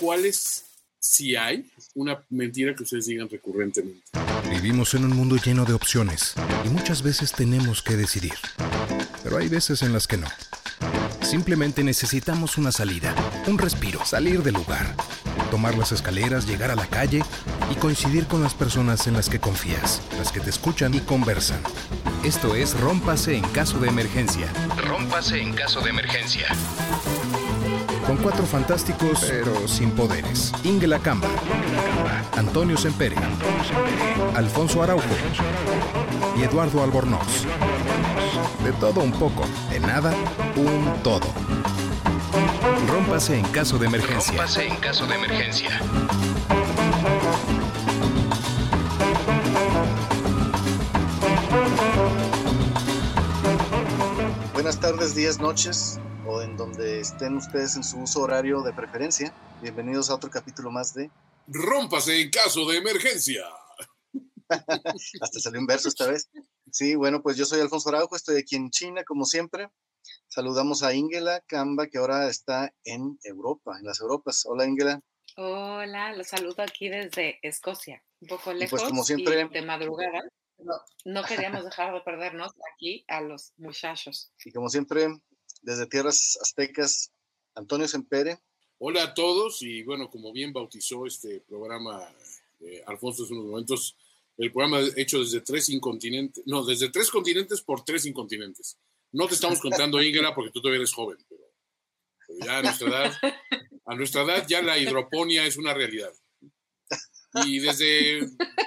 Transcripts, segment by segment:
cuáles si hay una mentira que ustedes digan recurrentemente. Vivimos en un mundo lleno de opciones y muchas veces tenemos que decidir. Pero hay veces en las que no. Simplemente necesitamos una salida, un respiro, salir del lugar, tomar las escaleras, llegar a la calle y coincidir con las personas en las que confías, las que te escuchan y conversan. Esto es Rómpase en caso de emergencia. Rómpase en caso de emergencia. Con cuatro fantásticos, pero sin poderes. Ingela Camba, Antonio Sempere, Alfonso Araujo y Eduardo Albornoz. De todo un poco, de nada, un todo. Rómpase en caso de emergencia. Rómpase en caso de emergencia. Buenas tardes, días, noches, o en donde estén ustedes en su uso horario de preferencia. Bienvenidos a otro capítulo más de Rómpase en caso de emergencia. Hasta salió un verso esta vez. Sí, bueno, pues yo soy Alfonso Araujo, estoy aquí en China, como siempre. Saludamos a Ingela Camba, que ahora está en Europa, en las Europas. Hola, Ingela. Hola, los saludo aquí desde Escocia, un poco pues, lejos como siempre- y de madrugada. No, no queríamos dejar de perdernos aquí a los muchachos. Y como siempre, desde tierras aztecas, Antonio Sempere. Hola a todos y bueno, como bien bautizó este programa eh, Alfonso hace unos momentos, el programa hecho desde tres incontinentes, no, desde tres continentes por tres incontinentes. No te estamos contando, Ingela, porque tú todavía eres joven, pero, pero ya a nuestra edad, a nuestra edad ya la hidroponía es una realidad. Y desde,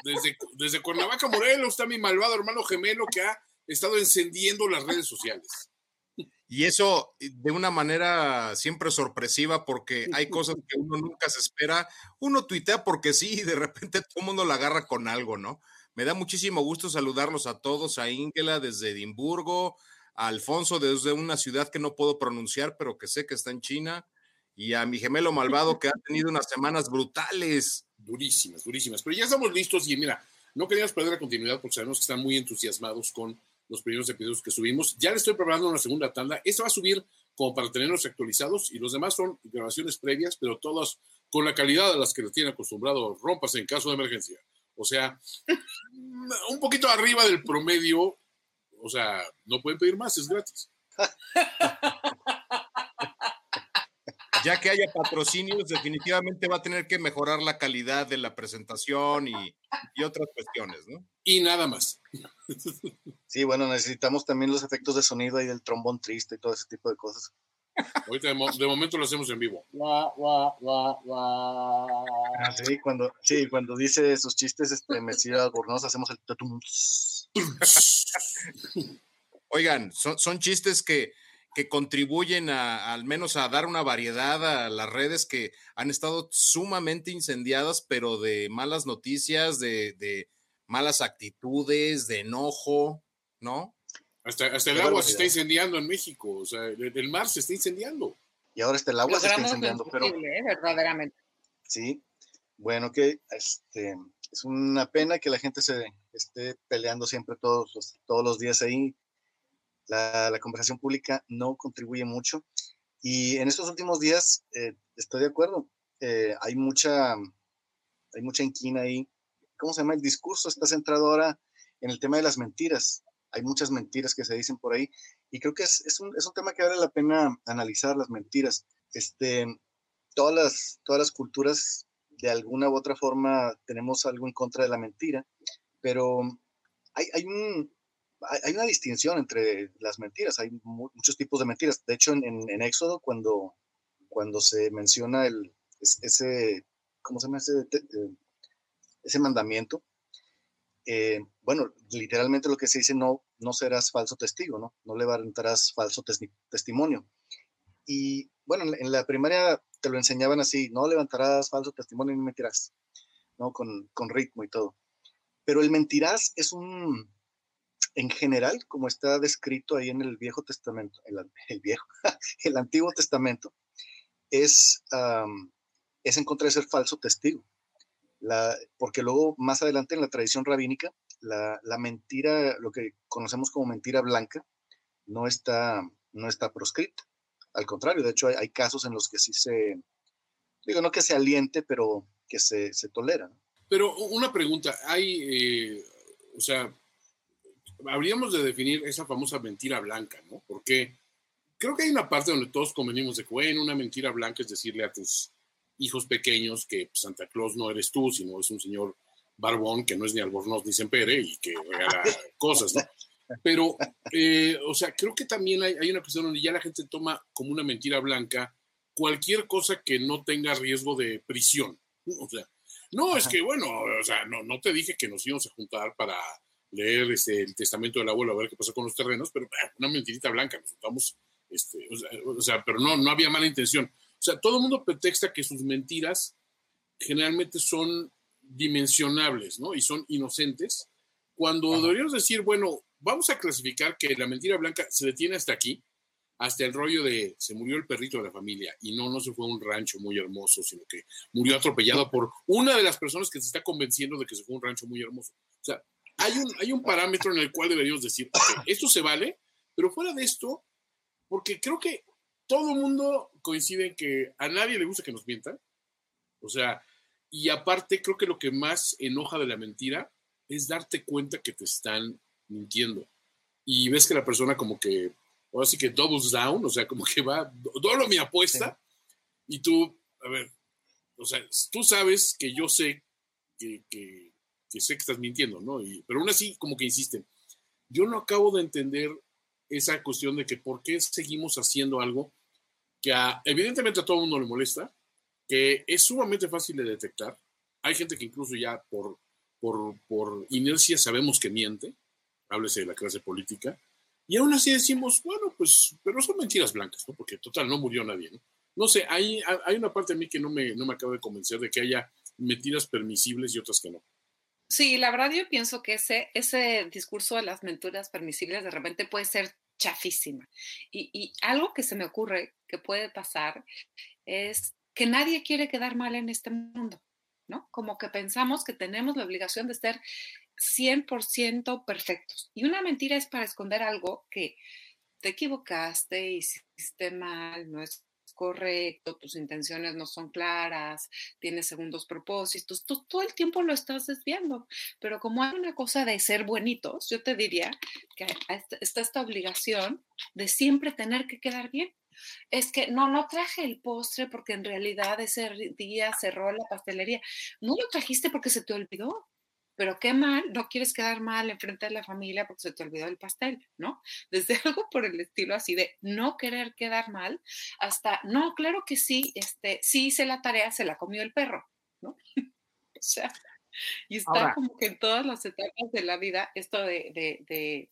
desde, desde Cuernavaca, Morelos, está mi malvado hermano gemelo que ha estado encendiendo las redes sociales. Y eso de una manera siempre sorpresiva porque hay cosas que uno nunca se espera. Uno tuitea porque sí y de repente todo el mundo la agarra con algo, ¿no? Me da muchísimo gusto saludarlos a todos, a Ingela desde Edimburgo, a Alfonso desde una ciudad que no puedo pronunciar, pero que sé que está en China, y a mi gemelo malvado que ha tenido unas semanas brutales. durísimas, durísimas. Pero ya estamos listos y mira, no queríamos perder la continuidad porque sabemos que están muy entusiasmados con los primeros episodios que subimos. Ya le estoy preparando una segunda tanda. Esta va a subir como para tenerlos actualizados y los demás son grabaciones previas, pero todas con la calidad a las que le tienen acostumbrado rompas en caso de emergencia. O sea, un poquito arriba del promedio. O sea, no pueden pedir más, es gratis. Ya que haya patrocinios, definitivamente va a tener que mejorar la calidad de la presentación y, y otras cuestiones, ¿no? Y nada más. Sí, bueno, necesitamos también los efectos de sonido ahí del trombón triste y todo ese tipo de cosas. Ahorita de, mo- de momento lo hacemos en vivo. Ah, sí, cuando, sí, cuando dice sus chistes, este, Mesías Albornoz, hacemos el. Oigan, son, son chistes que, que contribuyen a, al menos a dar una variedad a las redes que han estado sumamente incendiadas, pero de malas noticias, de, de malas actitudes, de enojo, ¿no? Hasta, hasta el agua se está incendiando en México. O sea, el, el mar se está incendiando. Y ahora este, el agua se está incendiando, pero imposible, ¿eh? verdaderamente. sí, bueno, que este, es una pena que la gente se esté peleando siempre todos los, todos los días ahí. La, conversación pública no contribuye mucho. Y en estos últimos días, eh, estoy de acuerdo, eh, hay mucha, hay mucha inquina ahí. ¿Cómo se llama? El discurso está centrado ahora en el tema de las mentiras. Hay muchas mentiras que se dicen por ahí y creo que es, es, un, es un tema que vale la pena analizar, las mentiras. Este, todas, las, todas las culturas, de alguna u otra forma, tenemos algo en contra de la mentira, pero hay, hay, un, hay, una distinción entre las mentiras, hay mu- muchos tipos de mentiras. De hecho, en, en, en Éxodo, cuando, cuando se menciona el, es- ese, ¿cómo se llama ese, eh, ese mandamiento? eh, bueno, literalmente lo que se dice, no, no serás falso testigo, ¿no? No levantarás falso testi- testimonio. Y bueno, en la primaria te lo enseñaban así, no levantarás falso testimonio ni mentirás, ¿no? Con, con ritmo y todo. Pero el mentirás es un, en general, como está descrito ahí en el Viejo Testamento, el, el Viejo, el Antiguo Testamento, es, am, es en contra de ser falso testigo. La, porque luego, más adelante en la tradición rabínica, la, la mentira, lo que conocemos como mentira blanca, no está, no está proscrita. Al contrario, de hecho, hay, hay casos en los que sí se, digo, no que se aliente, pero que se, se tolera. Pero una pregunta, hay, eh, o sea, habríamos de definir esa famosa mentira blanca, ¿no? Porque creo que hay una parte donde todos convenimos de que, bueno, una mentira blanca es decirle a tus hijos pequeños que Santa Claus no eres tú, sino es un señor barbón que no es ni albornoz ni sempere y que regala cosas, ¿no? Pero, eh, o sea, creo que también hay, hay, una cuestión donde ya la gente toma como una mentira blanca cualquier cosa que no tenga riesgo de prisión. O sea, no, es que, bueno, o sea, no, no te dije que nos íbamos a juntar para leer este, el testamento del abuelo a ver qué pasa con los terrenos, pero una mentirita blanca, nos este, o, sea, o sea, pero no, no había mala intención. O sea, todo el mundo pretexta que sus mentiras generalmente son dimensionables, ¿no? Y son inocentes, cuando deberíamos decir, bueno, vamos a clasificar que la mentira blanca se detiene hasta aquí, hasta el rollo de se murió el perrito de la familia y no, no se fue a un rancho muy hermoso, sino que murió atropellado por una de las personas que se está convenciendo de que se fue a un rancho muy hermoso. O sea, hay un, hay un parámetro en el cual deberíamos decir, okay, esto se vale, pero fuera de esto, porque creo que todo el mundo coincide en que a nadie le gusta que nos mientan. O sea, y aparte creo que lo que más enoja de la mentira es darte cuenta que te están mintiendo. Y ves que la persona como que, ahora sí que doubles down, o sea, como que va, doblo mi apuesta, sí. y tú, a ver, o sea, tú sabes que yo sé que, que, que sé que estás mintiendo, ¿no? Pero aún así como que insisten. Yo no acabo de entender esa cuestión de que por qué seguimos haciendo algo que evidentemente a todo el mundo le molesta, que es sumamente fácil de detectar. Hay gente que incluso ya por, por, por inercia sabemos que miente, háblese de la clase política, y aún así decimos, bueno, pues, pero son mentiras blancas, ¿no? Porque total, no murió nadie, ¿no? No sé, hay, hay una parte de mí que no me, no me acaba de convencer de que haya mentiras permisibles y otras que no. Sí, la verdad yo pienso que ese, ese discurso de las mentiras permisibles de repente puede ser chafísima. Y, y, algo que se me ocurre que puede pasar es que nadie quiere quedar mal en este mundo, ¿no? Como que pensamos que tenemos la obligación de ser 100% perfectos. Y una mentira es para esconder algo que te equivocaste, hiciste mal, no es correcto, tus intenciones no son claras, tienes segundos propósitos, tú todo el tiempo lo estás desviando. Pero como hay una cosa de ser buenitos, yo te diría que está esta obligación de siempre tener que quedar bien. Es que no, no traje el postre porque en realidad ese día cerró la pastelería. No lo trajiste porque se te olvidó pero qué mal, no quieres quedar mal en frente de la familia porque se te olvidó el pastel, ¿no? Desde algo por el estilo así de no querer quedar mal hasta, no, claro que sí, este, sí hice la tarea, se la comió el perro, ¿no? o sea, y está Ahora, como que en todas las etapas de la vida esto de, de, de,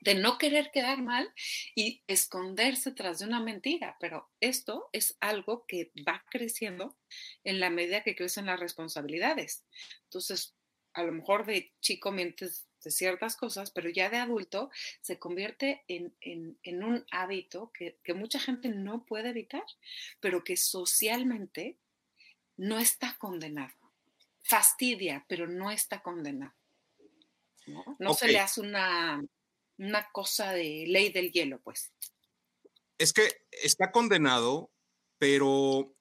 de no querer quedar mal y esconderse tras de una mentira, pero esto es algo que va creciendo en la medida que crecen las responsabilidades. Entonces, a lo mejor de chico mientes de ciertas cosas, pero ya de adulto se convierte en, en, en un hábito que, que, mucha gente no puede evitar, pero que socialmente no está condenado. Fastidia, pero no está condenado. No, no okay. se le hace una, una cosa de ley del hielo, pues. Es que está condenado, pero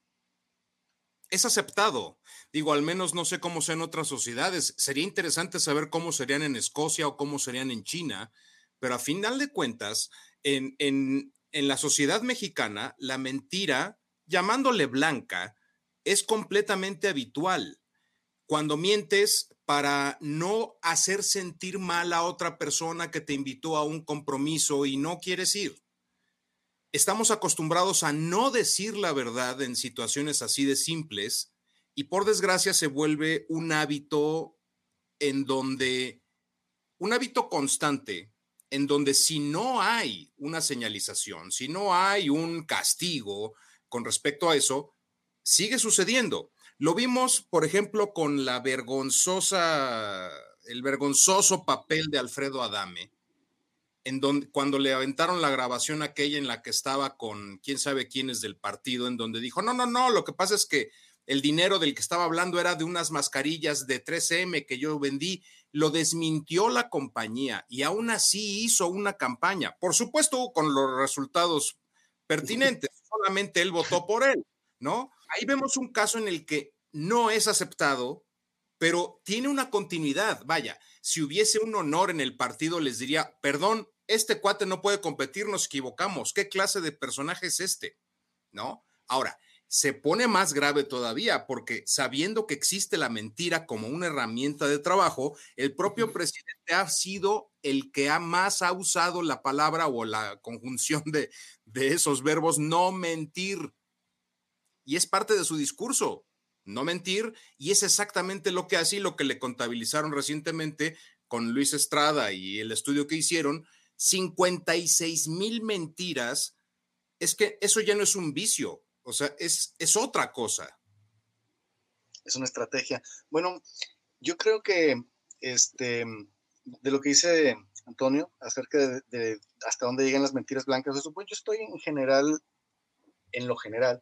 es aceptado. Digo, al menos no sé cómo sea en otras sociedades. Sería interesante saber cómo serían en Escocia o cómo serían en China, pero a final de cuentas, en, en, en la sociedad mexicana, la mentira, llamándole blanca, es completamente habitual. Cuando mientes para no hacer sentir mal a otra persona que te invitó a un compromiso y no quieres ir estamos acostumbrados a no decir la verdad en situaciones así de simples y por desgracia se vuelve un hábito en donde, un hábito constante, en donde si no hay una señalización, si no hay un castigo con respecto a eso, sigue sucediendo. Lo vimos, por ejemplo, con la vergonzosa, el vergonzoso papel de Alfredo Adame, en donde cuando le aventaron la grabación aquella en la que estaba con quién sabe quiénes del partido, en donde dijo, no, no, no, lo que pasa es que el dinero del que estaba hablando era de unas mascarillas de 3M que yo vendí, lo desmintió la compañía y aún así hizo una campaña, por supuesto con los resultados pertinentes, solamente él votó por él, ¿no? ahí vemos un caso en el que no es aceptado, pero tiene una continuidad. Vaya, si hubiese un honor en el partido, les diría, perdón, este cuate no puede competir, nos equivocamos. ¿Qué clase de personaje es este? ¿No? Ahora, se pone más grave todavía porque sabiendo que existe la mentira como una herramienta de trabajo, el propio presidente ha sido el que ha más ha usado la palabra o la conjunción de, de esos verbos no mentir. Y es parte de su discurso, no mentir, y es exactamente lo que hace y lo que le contabilizaron recientemente con Luis Estrada y el estudio que hicieron, 56 mil mentiras. Es que eso ya no es un vicio, o sea, es, es otra cosa. Es una estrategia. Bueno, yo creo que este, de lo que dice Antonio acerca de, hasta dónde llegan las mentiras blancas, eso, pues yo estoy en general, en lo general,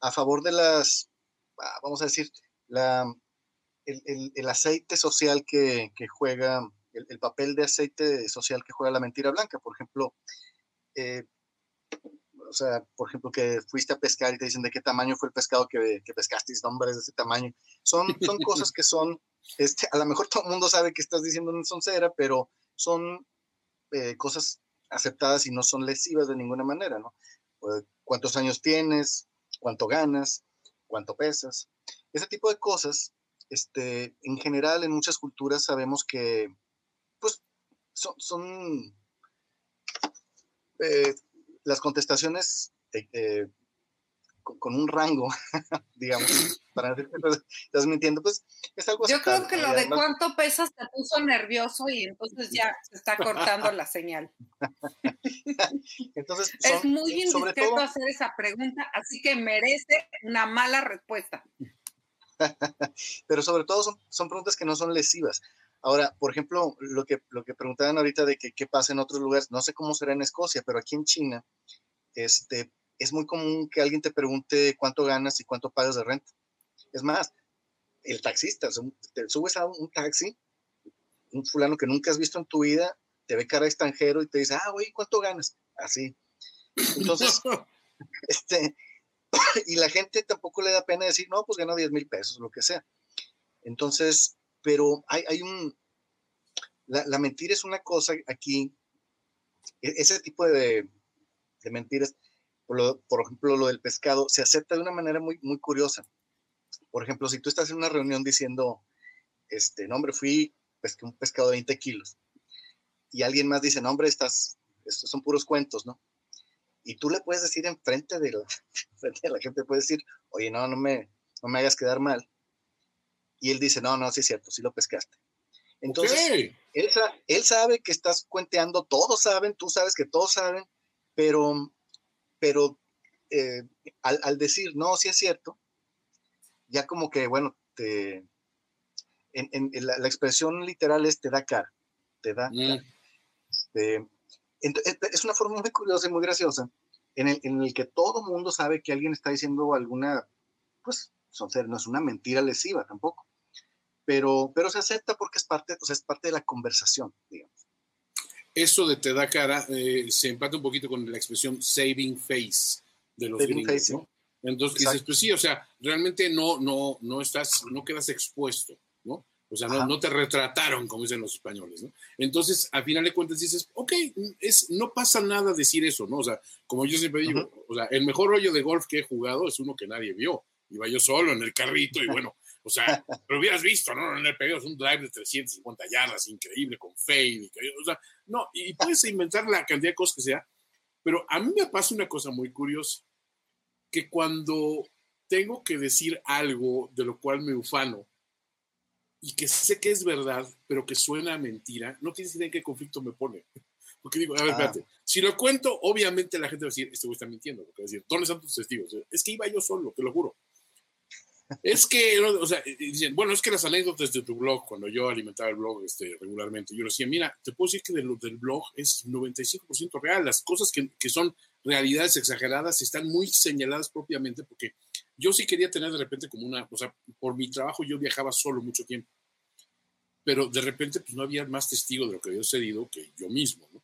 a favor de las, ah, vamos a decir, la, el, aceite social que, juega, el, papel de aceite social que juega la mentira blanca. Por ejemplo, eh, o sea, por ejemplo, que fuiste a pescar y te dicen de qué tamaño fue el pescado que, que pescaste, y nombres de ese tamaño. Son, son cosas que son, este, a lo mejor todo el mundo sabe que estás diciendo una soncera, pero son eh, cosas aceptadas y no son lesivas de ninguna manera, ¿no? Pues, ¿Cuántos años tienes? ¿Cuánto ganas? ¿Cuánto pesas? Ese tipo de cosas, este, en general, en muchas culturas sabemos que, son, son eh, las contestaciones eh, eh, con, un rango, digamos, para decir que estás mintiendo, pues es algo Yo creo que lo de cuánto pesas te puso nervioso y entonces ya se está cortando la señal. entonces, es muy indiscreto hacer esa pregunta, así que merece una mala respuesta. Pero sobre todo son, son preguntas que no son lesivas. Ahora, por ejemplo, lo que, lo que preguntaban ahorita de que, qué pasa en otros lugares, no sé cómo será en Escocia, pero aquí en China, este, es muy común que alguien te pregunte cuánto ganas y cuánto pagas de renta. Es más, el taxista, te subes a un taxi, un fulano que nunca has visto en tu vida, te ve cara extranjero y te dice, ah, güey, ¿cuánto ganas? Así. Entonces, este, y la gente tampoco le da pena decir, no, pues gano 10 mil pesos, lo que sea. Entonces, pero hay, hay un, la, mentira es una cosa aquí, e, ese tipo de, de mentiras, por, por, ejemplo, lo del pescado, se acepta de una manera muy, muy curiosa. Por ejemplo, si tú estás en una reunión diciendo, este, no, hombre, fui, pesqué un pescado de 20 kilos, y alguien más dice, no, hombre, estos son puros cuentos, ¿no? Y tú le puedes decir enfrente de la, frente de la gente, puedes decir, oye, no, no me, no me hagas quedar mal. Y él dice, no, no, sí es cierto, sí lo pescaste. Entonces, él, sabe que estás cuenteando, todos saben, tú sabes que todos saben, pero, pero eh, al, decir, no, sí es cierto, ya como que, bueno, te, en, la, expresión literal es te da cara, te da mm. este, es una forma muy curiosa y muy graciosa en el, en el que todo mundo sabe que alguien está diciendo alguna, pues, no es una mentira lesiva tampoco pero, pero se acepta porque es parte, o sea, es parte de la conversación, digamos. Eso de te da cara eh, se empata un poquito con la expresión saving face de los saving gringos, ¿no? Entonces dices, pues sí, o sea, realmente no, no, no estás, no quedas expuesto, ¿no? O sea, no, no, te retrataron, como dicen los españoles, ¿no? Entonces, al final de cuentas dices, ok, es, no pasa nada decir eso, ¿no? O sea, como yo siempre digo, o sea, el mejor rollo de golf que he jugado es uno que nadie vio. Iba yo solo en el carrito y bueno, o sea, lo hubieras visto, ¿no? En el periodo es un drive de 350 yardas, increíble, con fade. O sea, no, y puedes inventar la cantidad de cosas que sea, pero a mí me pasa una cosa muy curiosa, que cuando tengo que decir algo de lo cual me ufano y que sé que es verdad, pero que suena a mentira, no tienes idea en qué conflicto me pone. Porque digo, a ver, ah. espérate, si lo cuento, obviamente la gente va a decir, este güey está mintiendo, porque va a decir, ¿dónde están tus testigos? Es que iba yo solo, te lo juro. Es que, o sea, dicen, bueno, es que las anécdotas de tu blog, cuando yo alimentaba el blog este, regularmente, yo decía, mira, te puedo decir que de lo del blog es 95% real. Las cosas que, que, son realidades exageradas están muy señaladas propiamente porque yo sí quería tener de repente como una, o sea, por mi trabajo yo viajaba solo mucho tiempo, pero de repente pues no había más testigo de lo que había sucedido que yo mismo, ¿no?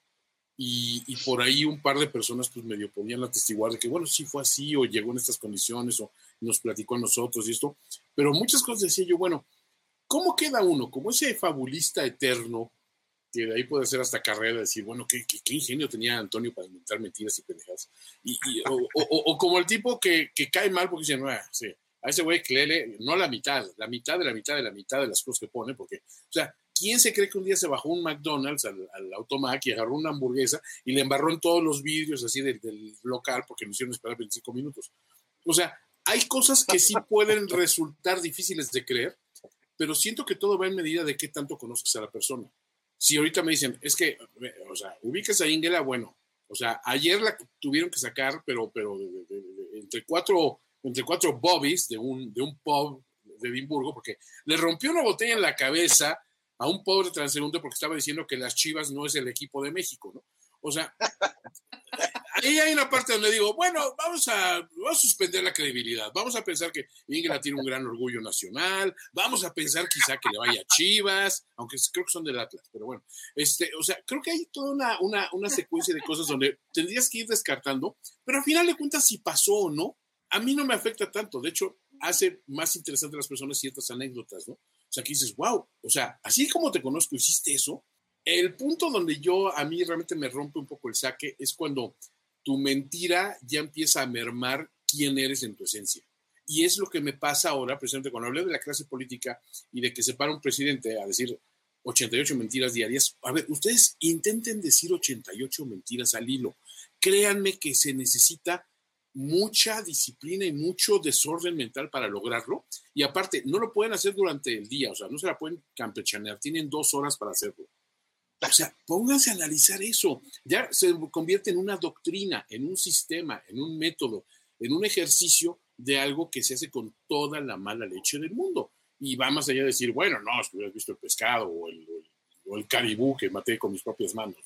Y, por ahí un par de personas pues medio podían atestiguar de que, bueno, sí fue así o llegó en estas condiciones o nos platicó a nosotros y esto, pero muchas cosas decía yo, bueno, ¿cómo queda uno? Como ese fabulista eterno, que de ahí puede ser hasta carrera, decir, bueno, ¿qué, ingenio tenía Antonio para inventar mentiras y pendejadas? Y, o, como el tipo que, que cae mal porque dice, no, ah, a ese güey que no la mitad, la mitad de la mitad de la mitad de las cosas que pone, porque, o sea, ¿quién se cree que un día se bajó un McDonald's al, al Automac y agarró una hamburguesa y le embarró en todos los vídeos así del, del local porque me hicieron esperar 25 minutos? O sea, hay cosas que sí pueden resultar difíciles de creer, pero siento que todo va en medida de qué tanto conozcas a la persona. Si ahorita me dicen, es que, o sea, ubicas a Ingela, bueno, o sea, ayer la tuvieron que sacar, pero, pero entre cuatro entre cuatro bobbies de un, de un pub de Edimburgo, porque le rompió una botella en la cabeza a un pobre transeúnte porque estaba diciendo que las Chivas no es el equipo de México, ¿no? O sea, ahí hay una parte donde digo, bueno, vamos a, vamos a suspender la credibilidad, vamos a pensar que Inglaterra tiene un gran orgullo nacional, vamos a pensar quizá que le vaya a Chivas, aunque creo que son del Atlas, pero bueno, este, o sea, creo que hay toda una, una, una secuencia de cosas donde tendrías que ir descartando, pero al final de cuentas si pasó o no, a mí no me afecta tanto. De hecho, hace más interesante a las personas ciertas anécdotas, ¿no? O sea, que dices, wow, o sea, así como te conozco, hiciste eso. El punto donde yo, a mí realmente me rompe un poco el saque es cuando tu mentira ya empieza a mermar quién eres en tu esencia. Y es lo que me pasa ahora, precisamente cuando hablé de la clase política y de que se para un presidente a decir 88 mentiras diarias. A ver, ustedes intenten decir 88 mentiras al hilo. Créanme que se necesita mucha disciplina y mucho desorden mental para lograrlo. Y aparte, no lo pueden hacer durante el día, o sea, no se la pueden campechanear, tienen dos horas para hacerlo. O sea, pónganse a analizar eso. Ya se convierte en una doctrina, en un sistema, en un método, en un ejercicio de algo que se hace con toda la mala leche del mundo. Y va más allá de decir, bueno, no, que hubieras visto el pescado o el, o caribú que maté con mis propias manos.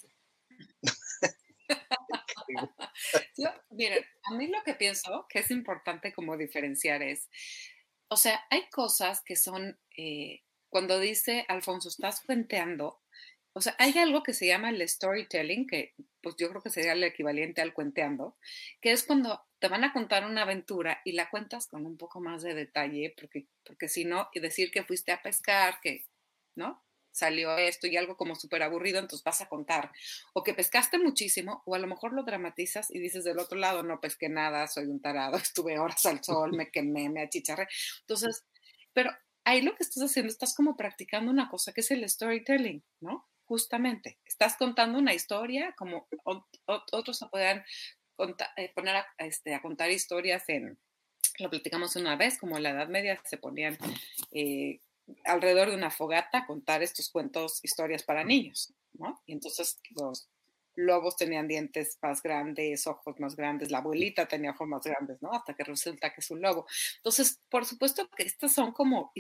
miren, a mí lo que pienso que es importante como diferenciar es, o sea, hay cosas que son, eh, cuando dice Alfonso, estás cuenteando, o sea, hay algo que se llama el storytelling, que pues yo creo que sería el equivalente al cuenteando, que es cuando te van a contar una aventura y la cuentas con un poco más de detalle, porque, porque si no, y decir que fuiste a pescar, que, ¿no? salió esto y algo como súper aburrido, entonces vas a contar. O que pescaste muchísimo, o a lo mejor lo dramatizas y dices del otro lado, no pesqué nada, soy un tarado, estuve horas al sol, me quemé, me achicharré. Entonces, pero ahí lo que estás haciendo, estás como practicando una cosa que es el storytelling, ¿no? Justamente, estás contando una historia como otros se puedan eh, poner a, este, a contar historias en, lo platicamos una vez, como en la Edad Media se ponían eh, alrededor de una fogata contar estos cuentos, historias para niños, ¿no? Y entonces los lobos tenían dientes más grandes, ojos más grandes, la abuelita tenía ojos más grandes, ¿no? Hasta que resulta que es un lobo. Entonces, por supuesto que estas son como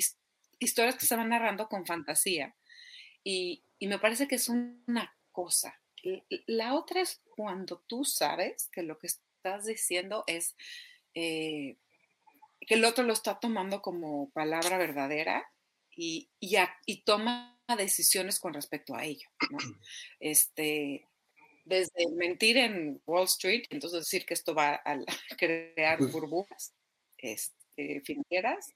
historias que se van narrando con fantasía y, me parece que es una cosa. La otra es cuando tú sabes que lo que estás diciendo es eh, que el otro lo está tomando como palabra verdadera y, y, toma decisiones con respecto a ello. Este, desde mentir en Wall Street, entonces decir que esto va a crear burbujas este, financieras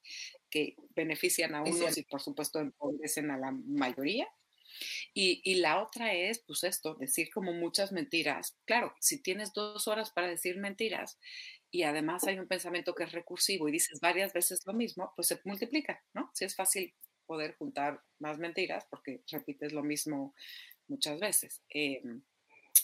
que benefician a unos y por supuesto empobrecen a la mayoría. Y, y, la otra es, pues esto, decir como muchas mentiras. Claro, si tienes dos horas para decir mentiras y además hay un pensamiento que es recursivo y dices varias veces lo mismo, pues se multiplica, ¿no? Si es fácil poder juntar más mentiras porque repites lo mismo muchas veces. Em,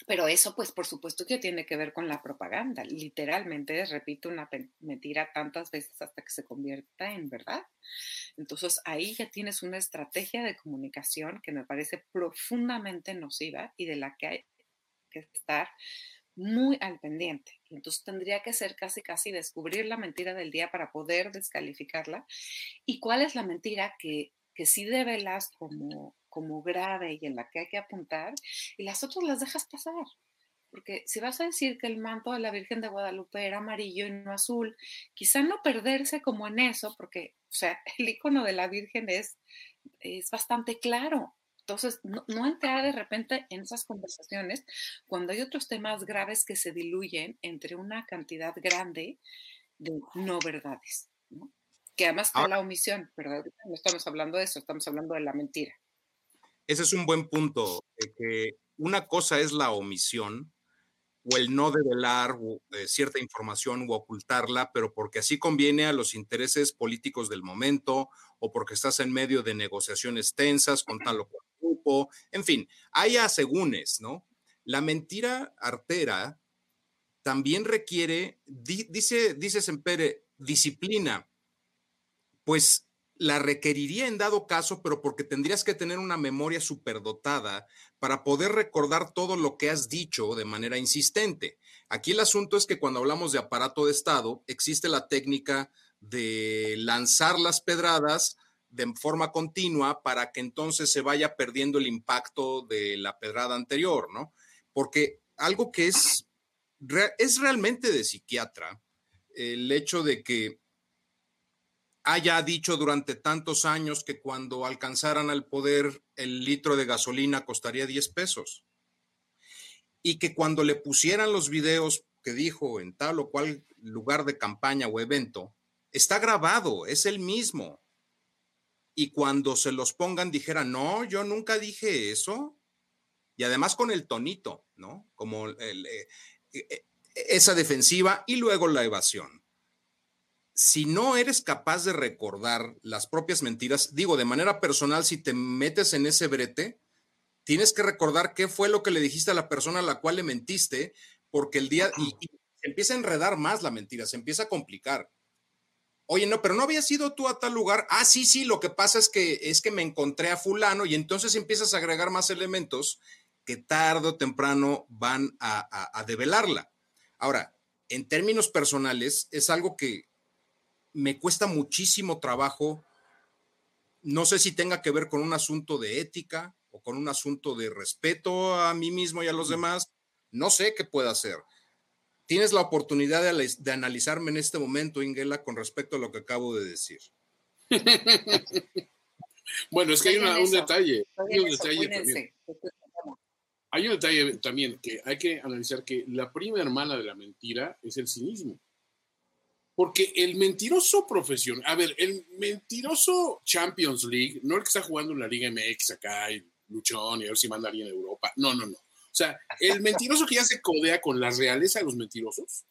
pero eso, pues, por supuesto que tiene que ver con la propaganda. Literalmente repite una mentira tantas veces hasta que se convierta en verdad. Entonces, ahí ya tienes una estrategia de comunicación que me parece profundamente nociva y de la que hay que estar muy al pendiente. Entonces tendría que ser casi, casi descubrir la mentira del día para poder descalificarla. ¿Y cuál es la mentira que, que sí develas como, como grave y en la que hay que apuntar? Y las otras las dejas pasar. Porque si vas a decir que el manto de la Virgen de Guadalupe era amarillo y no azul, quizá no perderse como en eso, porque, o sea, el icono de la Virgen es, es bastante claro. Entonces, no, entrar de repente en esas conversaciones cuando hay otros temas graves que se diluyen entre una cantidad grande de no verdades, ¿no? Que además está la omisión, ¿verdad? No estamos hablando de eso, estamos hablando de la mentira. Ese es un buen punto, que una cosa es la omisión o el no develar eh, cierta información o ocultarla, pero porque así conviene a los intereses políticos del momento o porque estás en medio de negociaciones tensas con tal o cual grupo, en fin, hay asegúnes, ¿no? La mentira artera también requiere, dice, dice Sempere, disciplina, pues la requeriría en dado caso, pero porque tendrías que tener una memoria superdotada para poder recordar todo lo que has dicho de manera insistente. Aquí el asunto es que cuando hablamos de aparato de Estado, existe la técnica de lanzar las pedradas de forma continua para que entonces se vaya perdiendo el impacto de la pedrada anterior, ¿no? Porque algo que es, es realmente de psiquiatra, el hecho de que haya dicho durante tantos años que cuando alcanzaran al poder el litro de gasolina costaría 10 pesos. Y que cuando le pusieran los videos que dijo en tal o cual lugar de campaña o evento, está grabado, es el mismo. Y cuando se los pongan dijera, no, yo nunca dije eso. Y además con el tonito, ¿no? Como eh, eh, esa defensiva y luego la evasión si no eres capaz de recordar las propias mentiras, digo, de manera personal, si te metes en ese brete, tienes que recordar qué fue lo que le dijiste a la persona a la cual le mentiste, porque el día, y, empieza a enredar más la mentira, se empieza a complicar. Oye, no, pero no había sido tú a tal lugar. Ah, sí, sí, lo que pasa es que es que me encontré a fulano y entonces empiezas a agregar más elementos que tarde o temprano van a, a develarla. Ahora, en términos personales, es algo que, me cuesta muchísimo trabajo. No sé si tenga que ver con un asunto de ética o con un asunto de respeto a mí mismo y a los demás. No sé qué pueda hacer. Tienes la oportunidad de, analizarme en este momento, Ingela, con respecto a lo que acabo de decir. bueno, es que hay un detalle. Hay un detalle también. Hay un detalle también que hay que analizar que la prima hermana de la mentira es el cinismo. Porque el mentiroso profesional, a ver, el mentiroso Champions League, no el que está jugando en la Liga MX acá, y luchón, y a ver si manda en Europa. No, no, no. O sea, el mentiroso que ya se codea con la realeza de los mentirosos,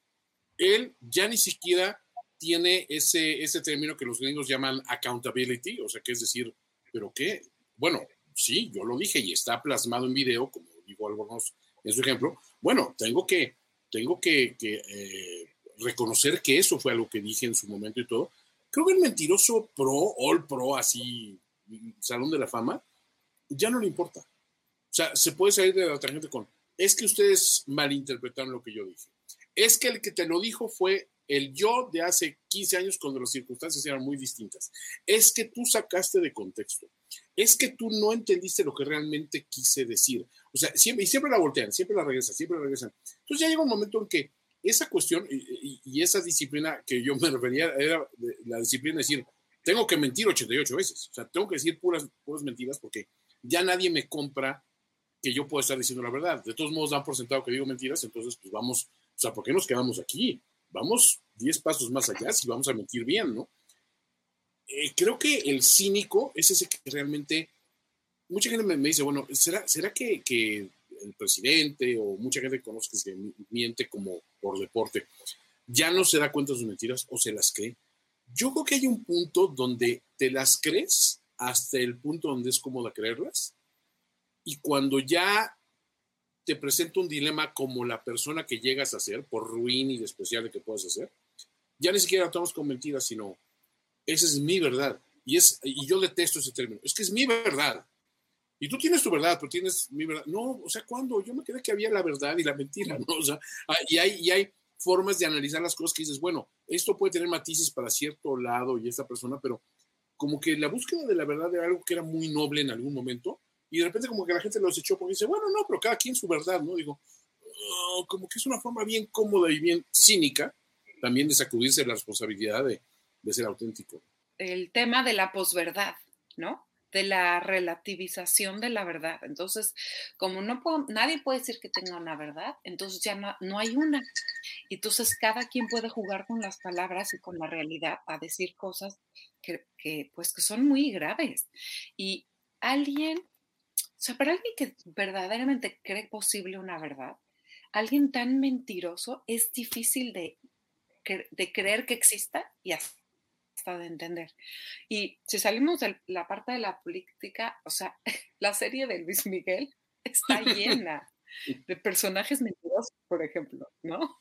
él ya ni siquiera tiene ese, ese término que los gringos llaman accountability, o sea, que es decir, ¿pero qué? Bueno, sí, yo lo dije y está plasmado en video, como digo algunos en su ejemplo. Bueno, tengo que, tengo que, que eh, reconocer que eso fue algo que dije en su momento y todo. Creo que el mentiroso pro, all pro, así, Salón de la Fama, ya no le importa. O sea, se puede salir de la tangente con, es que ustedes malinterpretaron lo que yo dije. Es que el que te lo dijo fue el yo de hace 15 años cuando las circunstancias eran muy distintas. Es que tú sacaste de contexto. Es que tú no entendiste lo que realmente quise decir. O sea, siempre, y siempre la voltean, siempre la regresan, siempre la regresan. Entonces ya llega un momento en que esa cuestión y, esa disciplina que yo me refería era la disciplina de decir, tengo que mentir 88 veces, o sea, tengo que decir puras, puras mentiras porque ya nadie me compra que yo pueda estar diciendo la verdad. De todos modos dan por sentado que digo mentiras, entonces pues vamos, o sea, ¿por qué nos quedamos aquí? Vamos 10 pasos más allá si vamos a mentir bien, ¿no? Eh, creo que el cínico es ese que realmente, mucha gente me, dice, bueno, ¿será, será que el presidente o mucha gente que conoce que miente como por deporte, ya no se da cuenta de sus mentiras o se las cree. Yo creo que hay un punto donde te las crees hasta el punto donde es cómoda creerlas y cuando ya te presenta un dilema como la persona que llegas a ser, por ruin y despreciable que puedas hacer, ya ni siquiera estamos con mentiras, sino esa es mi verdad. Y, es, y yo detesto ese término. Es que es mi verdad. Y tú tienes tu verdad, pero tienes mi verdad. No, o sea, ¿cuándo? Yo me quedé que había la verdad y la mentira, ¿no? O sea, y hay, y hay formas de analizar las cosas que dices, bueno, esto puede tener matices para cierto lado y esta persona, pero como que la búsqueda de la verdad era algo que era muy noble en algún momento y de repente como que la gente los echó porque dice, bueno, no, pero cada quien su verdad, ¿no? Digo, oh, como que es una forma bien cómoda y bien cínica también de sacudirse la responsabilidad de, de ser auténtico. El tema de la posverdad, ¿no? De la relativización de la verdad. Entonces, como no nadie puede decir que tenga una verdad, entonces ya no, no hay una. Entonces, cada quien puede jugar con las palabras y con la realidad a decir cosas que, pues, que son muy graves. Y alguien, o sea, para alguien que verdaderamente cree posible una verdad, alguien tan mentiroso es difícil de, de creer que exista y hasta de entender. Y si salimos de la parte de la política, o sea, la serie de Luis Miguel está llena de personajes mentirosos, por ejemplo, ¿no?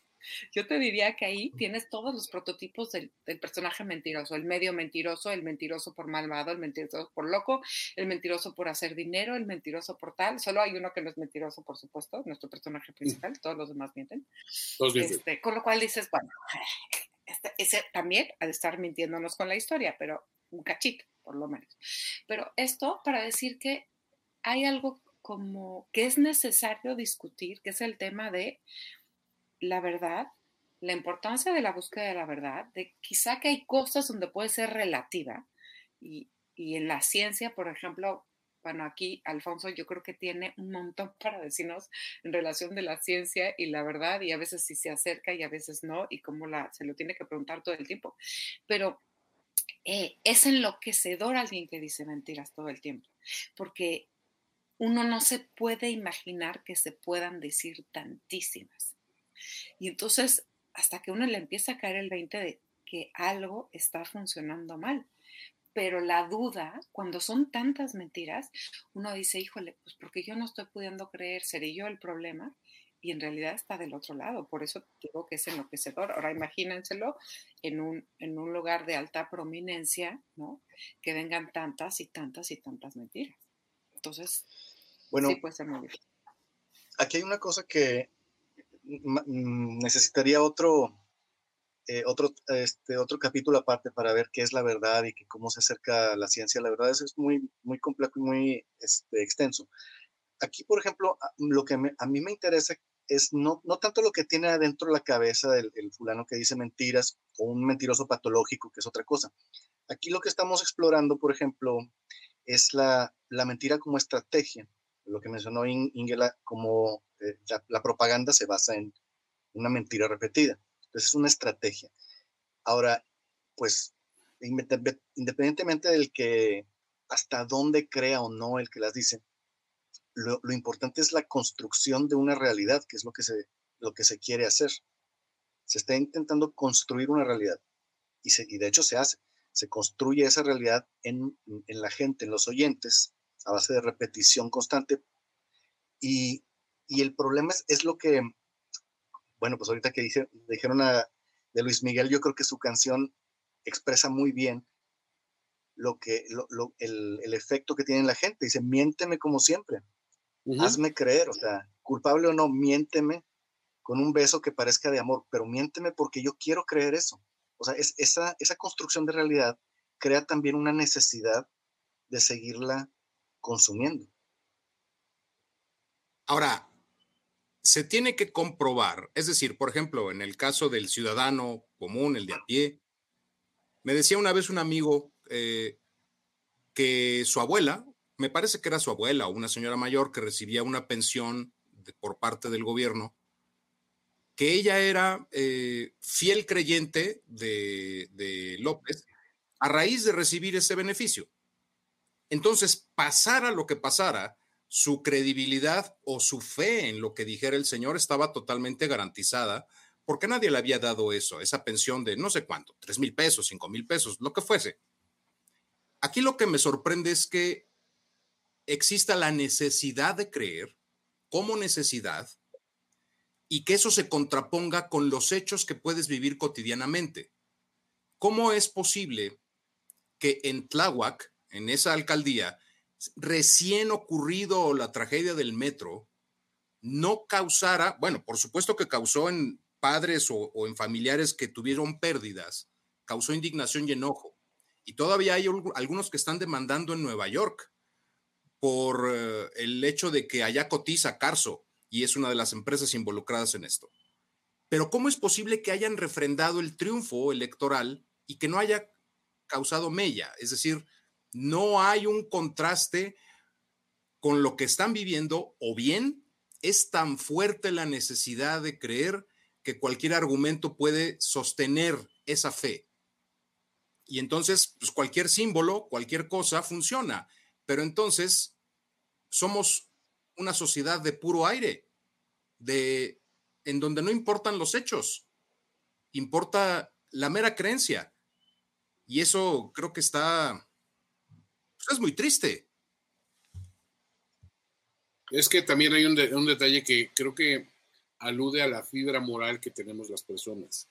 Yo te diría que ahí tienes todos los prototipos del, personaje mentiroso, el medio mentiroso, el mentiroso por malvado, el mentiroso por loco, el mentiroso por hacer dinero, el mentiroso por tal. Solo hay uno que no es mentiroso, por supuesto, nuestro personaje principal, todos los demás mienten. Este, con lo cual dices, bueno, ese también ha de estar mintiéndonos con la historia, pero un cachito, por lo menos. Pero esto para decir que hay algo como que es necesario discutir, que es el tema de la verdad, la importancia de la búsqueda de la verdad, de quizá que hay cosas donde puede ser relativa y, y en la ciencia, por ejemplo, bueno, aquí Alfonso yo creo que tiene un montón para decirnos en relación de la ciencia y la verdad y a veces sí se acerca y a veces no y cómo la, se lo tiene que preguntar todo el tiempo. Pero eh, es enloquecedor alguien que dice mentiras todo el tiempo, porque uno no se puede imaginar que se puedan decir tantísimas. Y entonces, hasta que uno le empieza a caer el 20 de que algo está funcionando mal pero la duda, cuando son tantas mentiras, uno dice, híjole, pues porque yo no estoy pudiendo creer, ¿seré yo el problema? Y en realidad está del otro lado, por eso digo que es enloquecedor. Ahora imagínenselo en un, en un lugar de alta prominencia, ¿no? Que vengan tantas y tantas y tantas mentiras. Entonces, bueno, sí puede ser muy difícil. Aquí hay una cosa que mm, necesitaría otro, eh, otro, este, otro capítulo aparte para ver qué es la verdad y que cómo se acerca la ciencia. La verdad eso es muy, muy complejo y muy este, extenso. Aquí, por ejemplo, lo que a mí me interesa es no, no tanto lo que tiene adentro la cabeza del, fulano que dice mentiras o un mentiroso patológico, que es otra cosa. Aquí lo que estamos explorando, por ejemplo, es la, la mentira como estrategia. Lo que mencionó Ingela, como eh, la propaganda se basa en una mentira repetida es una estrategia. Ahora, pues, independientemente del que hasta dónde crea o no el que las dice, lo, importante es la construcción de una realidad, que es lo que, se, lo que se quiere hacer. Se está intentando construir una realidad y, se, y de hecho se hace. Se construye esa realidad en, en, la gente, en los oyentes, a base de repetición constante. Y, y el problema es, es, lo que bueno, pues ahorita que dijeron a, de Luis Miguel, yo creo que su canción expresa muy bien lo que, el, efecto que tiene la gente. Dice, miénteme como siempre, hazme creer, o sea, culpable o no, miénteme con un beso que parezca de amor, pero miénteme porque yo quiero creer eso. O sea, es, esa, esa construcción de realidad crea también una necesidad de seguirla consumiendo. Ahora, se tiene que comprobar, es decir, por ejemplo, en el caso del ciudadano común, el de a pie, me decía una vez un amigo eh, que su abuela, me parece que era su abuela o una señora mayor que recibía una pensión por parte del gobierno, que ella era eh, fiel creyente de, de López a raíz de recibir ese beneficio. Entonces, pasara lo que pasara, su credibilidad o su fe en lo que dijera el Señor estaba totalmente garantizada porque nadie le había dado eso, esa pensión de no sé cuánto, tres mil pesos, cinco mil pesos, lo que fuese. Aquí lo que me sorprende es que exista la necesidad de creer como necesidad y que eso se contraponga con los hechos que puedes vivir cotidianamente. ¿Cómo es posible que en Tláhuac, en esa alcaldía, recién ocurrido la tragedia del metro no causara, bueno, por supuesto que causó en padres o, en familiares que tuvieron pérdidas, causó indignación y enojo. Y todavía hay algunos que están demandando en Nueva York por eh, el hecho de que allá cotiza Carso y es una de las empresas involucradas en esto. Pero ¿cómo es posible que hayan refrendado el triunfo electoral y que no haya causado mella? Es decir, no hay un contraste con lo que están viviendo o bien es tan fuerte la necesidad de creer que cualquier argumento puede sostener esa fe. Y entonces, pues cualquier símbolo, cualquier cosa funciona. Pero entonces, somos una sociedad de puro aire, de en donde no importan los hechos, importa la mera creencia. Y eso creo que está, pues es muy triste. Es que también hay un, un detalle que creo que alude a la fibra moral que tenemos las personas.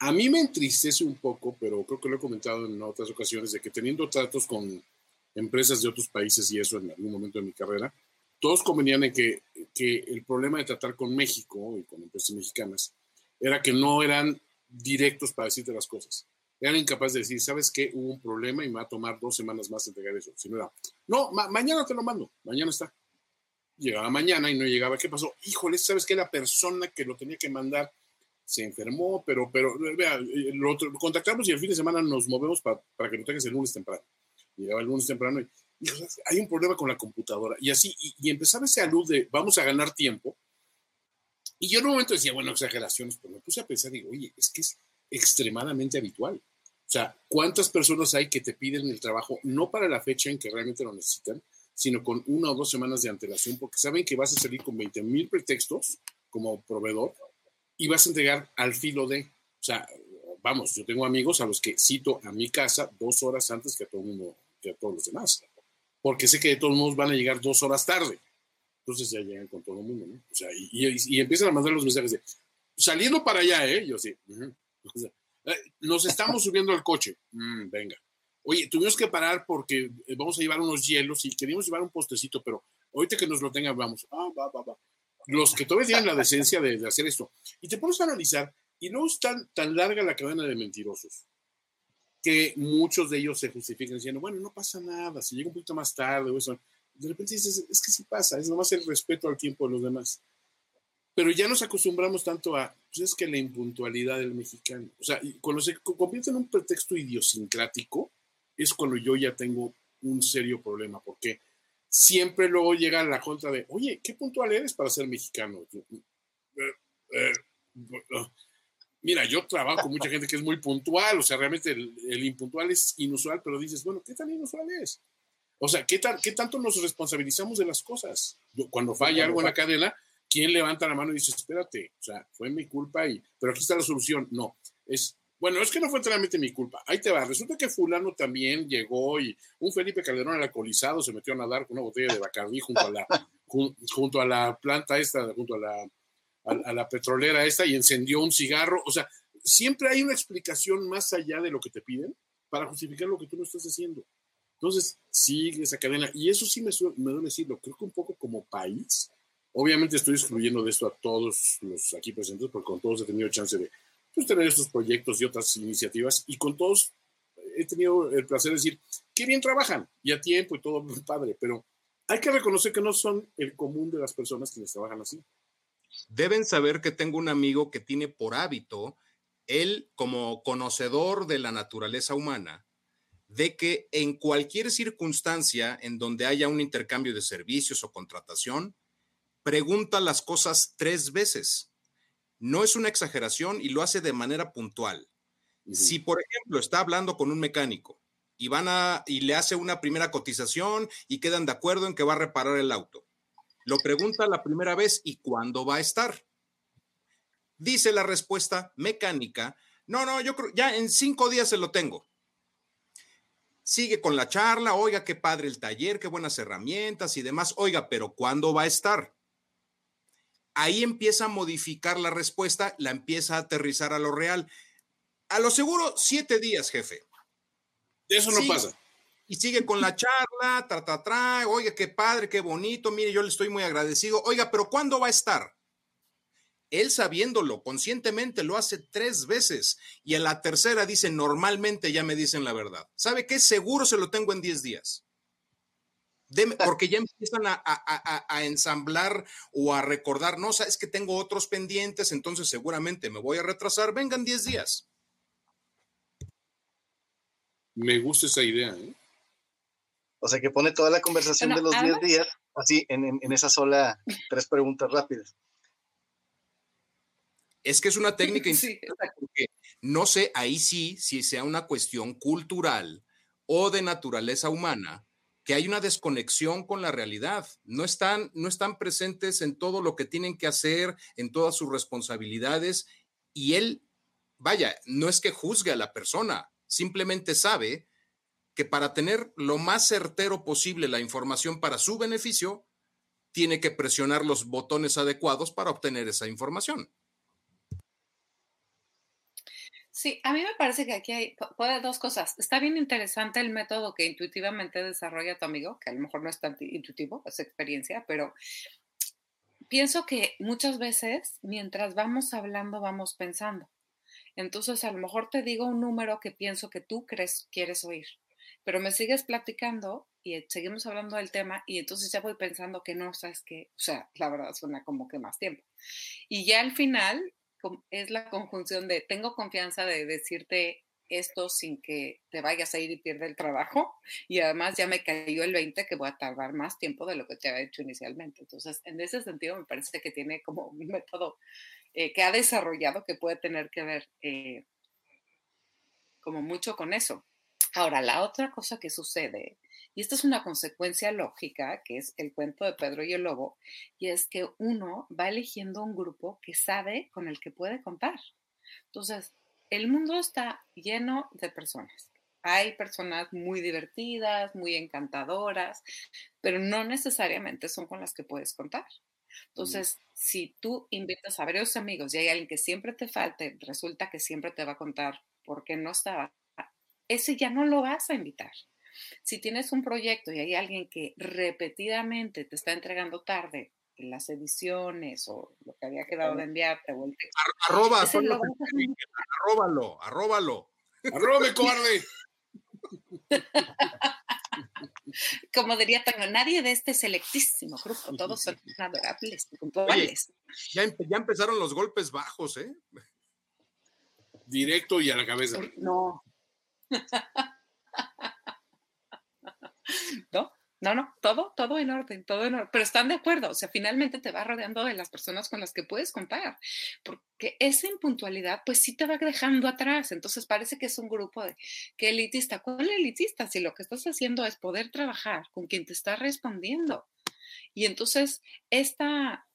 A mí me entristece un poco, pero creo que lo he comentado en otras ocasiones, de que teniendo tratos con empresas de otros países y eso en algún momento de mi carrera, todos convenían en que, que el problema de tratar con México y con empresas mexicanas era que no eran directos para decirte las cosas. Eran incapaces de decir, ¿sabes qué? Hubo un problema y me va a tomar dos semanas más entregar eso. Si no era, no, mañana te lo mando, mañana está. Llegaba mañana y no llegaba. ¿Qué pasó? Híjole, ¿sabes qué? La persona que lo tenía que mandar se enfermó, pero, pero, vea, eh, lo, contactamos y el fin de semana nos movemos para, para que lo tengas el lunes temprano. Llegaba el lunes temprano y, hay un problema con la computadora. Y así, y, empezaba ese luz de vamos a ganar tiempo. Y yo en un momento decía, bueno, exageraciones, pero me puse a pensar, digo, oye, es que es extremadamente habitual. O sea, ¿cuántas personas hay que te piden el trabajo no para la fecha en que realmente lo necesitan, sino con una o dos semanas de antelación, porque saben que vas a salir con 20 mil pretextos como proveedor y vas a entregar al filo de, o sea, vamos, yo tengo amigos a los que cito a mi casa dos horas antes que a todo mundo, que a todos los demás, porque sé que de todos modos van a llegar dos horas tarde. Entonces ya llegan con todo el mundo, ¿no? O sea, y, empiezan a mandar los mensajes de, saliendo para allá, ¿eh? Yo sí. Eh, nos estamos subiendo al coche. Mm, venga. Oye, tuvimos que parar porque eh, vamos a llevar unos hielos y queríamos llevar un postecito, pero ahorita que nos lo tengan, vamos. Ah, los que todavía tienen la decencia de, hacer esto. Y te pones a analizar, y no es tan, tan larga la cadena de mentirosos, que muchos de ellos se justifican diciendo, bueno, no pasa nada, si llega un poquito más tarde o eso. De repente dices, es que sí pasa, es nomás el respeto al tiempo de los demás. Pero ya nos acostumbramos tanto a, pues es que la impuntualidad del mexicano, o sea, cuando se convierte en un pretexto idiosincrático, es cuando yo ya tengo un serio problema, porque siempre luego llega la contra de, oye, qué puntual eres para ser mexicano. Eh, eh, mira, yo trabajo con mucha gente que es muy puntual, o sea, realmente el, impuntual es inusual, pero dices, bueno, ¿qué tan inusual es? O sea, ¿qué, ¿qué tanto nos responsabilizamos de las cosas? Cuando falla algo en la cadena, ¿quién levanta la mano y dice, espérate, o sea, fue mi culpa, y, pero aquí está la solución? No, es bueno, es que no fue enteramente mi culpa. Ahí te va. Resulta que fulano también llegó y un Felipe Calderón al alcoholizado se metió a nadar con una botella de Bacardí junto a la, junto a la planta esta, junto a la, a, la petrolera esta y encendió un cigarro. O sea, siempre hay una explicación más allá de lo que te piden para justificar lo que tú no estás haciendo. Entonces, sigue esa cadena. Y eso sí me, me duele decirlo. Creo que un poco como país, obviamente estoy excluyendo de esto a todos los aquí presentes, porque con todos he tenido chance de pues, tener estos proyectos y otras iniciativas y con todos he tenido el placer de decir, qué bien trabajan y a tiempo y todo padre, pero hay que reconocer que no son el común de las personas quienes trabajan así. Deben saber que tengo un amigo que tiene por hábito, él como conocedor de la naturaleza humana, de que en cualquier circunstancia en donde haya un intercambio de servicios o contratación, pregunta las cosas tres veces. No es una exageración y lo hace de manera puntual. Si, por ejemplo, está hablando con un mecánico y van a y le hace una primera cotización y quedan de acuerdo en que va a reparar el auto. Lo pregunta la primera vez y cuándo va a estar. Dice la respuesta mecánica, no, no, yo creo, ya en cinco días se lo tengo. Sigue con la charla, oiga, qué padre el taller, qué buenas herramientas y demás. Oiga, pero ¿cuándo va a estar? Ahí empieza a modificar la respuesta, la empieza a aterrizar a lo real. A lo seguro, siete días, jefe. Eso no pasa. Y sigue con la charla, tra, tra, tra, oiga, qué padre, qué bonito, mire, yo le estoy muy agradecido. Oiga, pero ¿cuándo va a estar? Él sabiéndolo, conscientemente lo hace tres veces y en la tercera dice, normalmente ya me dicen la verdad. ¿Sabe qué? Seguro se lo tengo en diez días porque ya empiezan a, ensamblar o a recordar, no, sabes que tengo otros pendientes, entonces seguramente me voy a retrasar, vengan 10 días. Me gusta esa idea. ¿eh? O sea, que pone toda la conversación de los 10 días así en, en, esa sola tres preguntas rápidas. Es que es una técnica sí, porque no sé ahí sí si sea una cuestión cultural o de naturaleza humana, que hay una desconexión con la realidad. No están, no están presentes en todo lo que tienen que hacer, en todas sus responsabilidades. Y él, vaya, no es que juzgue a la persona, simplemente sabe que para tener lo más certero posible la información para su beneficio, tiene que presionar los botones adecuados para obtener esa información. Sí, a mí me parece que aquí hay puede, dos cosas. Está bien interesante el método que intuitivamente desarrolla tu amigo, que a lo mejor no es tan intuitivo, es experiencia, pero pienso que muchas veces mientras vamos hablando vamos pensando. Entonces a lo mejor te digo un número que pienso que tú crees quieres oír, pero me sigues platicando y seguimos hablando del tema y entonces ya voy pensando que no, sabes que, o sea, la verdad suena como que más tiempo. Y ya al final es la conjunción de tengo confianza de decirte esto sin que te vayas a ir y pierda el trabajo y además ya me cayó el 20 que voy a tardar más tiempo de lo que te había hecho inicialmente. Entonces, en ese sentido me parece que tiene como un método eh, que ha desarrollado que puede tener que ver eh, como mucho con eso. Ahora, la otra cosa que sucede y esta es una consecuencia lógica, que es el cuento de Pedro y el Lobo, y es que uno va eligiendo un grupo que sabe con el que puede contar. Entonces, el mundo está lleno de personas. Hay personas muy divertidas, muy encantadoras, pero no necesariamente son con las que puedes contar. Entonces, si tú invitas a varios amigos y hay alguien que siempre te falte, resulta que siempre te va a contar por qué no estaba, ese ya no lo vas a invitar. Si tienes un proyecto y hay alguien que repetidamente te está entregando tarde en las ediciones o lo que había quedado de enviarte o el Arroba, arróbalo, arróbalo. Cobarde. Como diría Tango, nadie de este selectísimo grupo, todos son adorables, puntuales. Ya, ya empezaron los golpes bajos, ¿eh? Directo y a la cabeza. No. ¿no? No, no, todo, todo en orden, todo en orden, pero están de acuerdo, o sea, finalmente te va rodeando de las personas con las que puedes contar, porque esa impuntualidad, pues sí te va dejando atrás, entonces parece que es un grupo de, que elitista, ¿cuál elitista? Si lo que estás haciendo es poder trabajar con quien te está respondiendo. Y entonces, esta,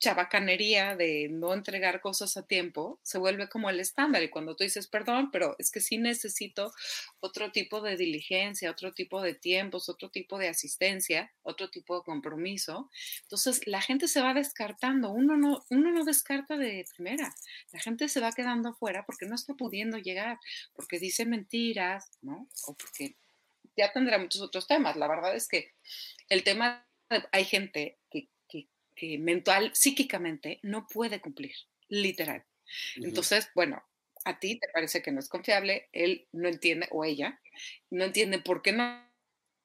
chabacanería de no entregar cosas a tiempo se vuelve como el estándar. Y cuando tú dices, perdón, pero es que sí necesito otro tipo de diligencia, otro tipo de tiempos, otro tipo de asistencia, otro tipo de compromiso, entonces la gente se va descartando. Uno no, uno no descarta de primera. La gente se va quedando afuera porque no está pudiendo llegar, porque dice mentiras, ¿no? O porque ya tendrá muchos otros temas. La verdad es que el tema, hay gente que mental, psíquicamente, no puede cumplir, literal. Entonces, bueno, a ti te parece que no es confiable, él no entiende, o ella, no entiende por qué no,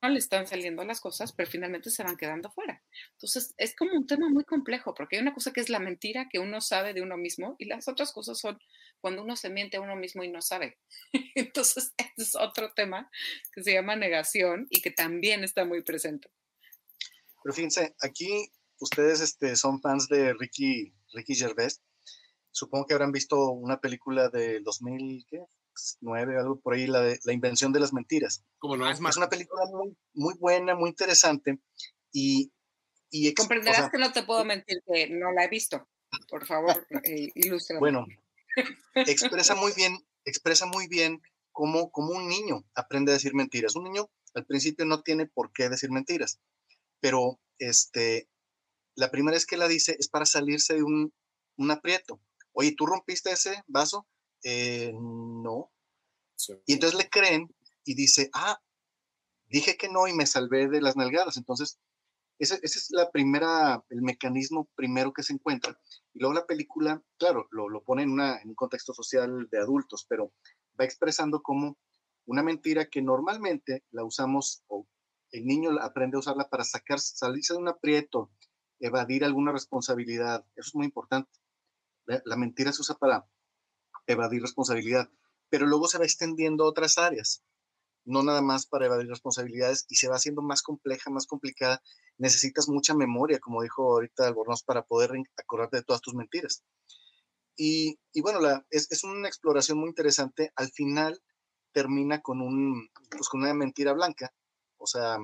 le están saliendo las cosas, pero finalmente se van quedando fuera. Entonces, es como un tema muy complejo, porque hay una cosa que es la mentira que uno sabe de uno mismo y las otras cosas son cuando uno se miente a uno mismo y no sabe. Entonces, es otro tema que se llama negación y que también está muy presente. Pero fíjense, aquí ustedes este, son fans de Ricky, Ricky Gervais. Supongo que habrán visto una película de 2009, algo por ahí, la de La invención de las mentiras. ¿Cómo no? Es, más. es una película muy, muy buena, muy interesante y... y Comprenderás que no te puedo mentir que no la he visto. Por favor, eh, ilustra. Bueno, expresa muy bien, expresa muy bien cómo, cómo un niño aprende a decir mentiras. Un niño al principio no tiene por qué decir mentiras, pero este, la primera vez que la dice es para salirse de un, aprieto. Oye, ¿tú rompiste ese vaso? Eh, no. Y entonces le creen y dice, ah, dije que no y me salvé de las nalgadas. Entonces, ese, es la primera, el mecanismo primero que se encuentra. Y luego la película, claro, lo, lo pone en, una, en un contexto social de adultos, pero va expresando como una mentira que normalmente la usamos, o el niño aprende a usarla para sacar, salirse de un aprieto, evadir alguna responsabilidad. Eso es muy importante. La, mentira se usa para evadir responsabilidad, pero luego se va extendiendo a otras áreas. no nada más para evadir responsabilidades y se va haciendo más compleja, más complicada. Necesitas mucha memoria, como dijo ahorita Albornoz, para poder acordarte de todas tus mentiras. Y, bueno, la, es, es, una exploración muy interesante. Al final termina con, un, pues con una mentira blanca. O sea,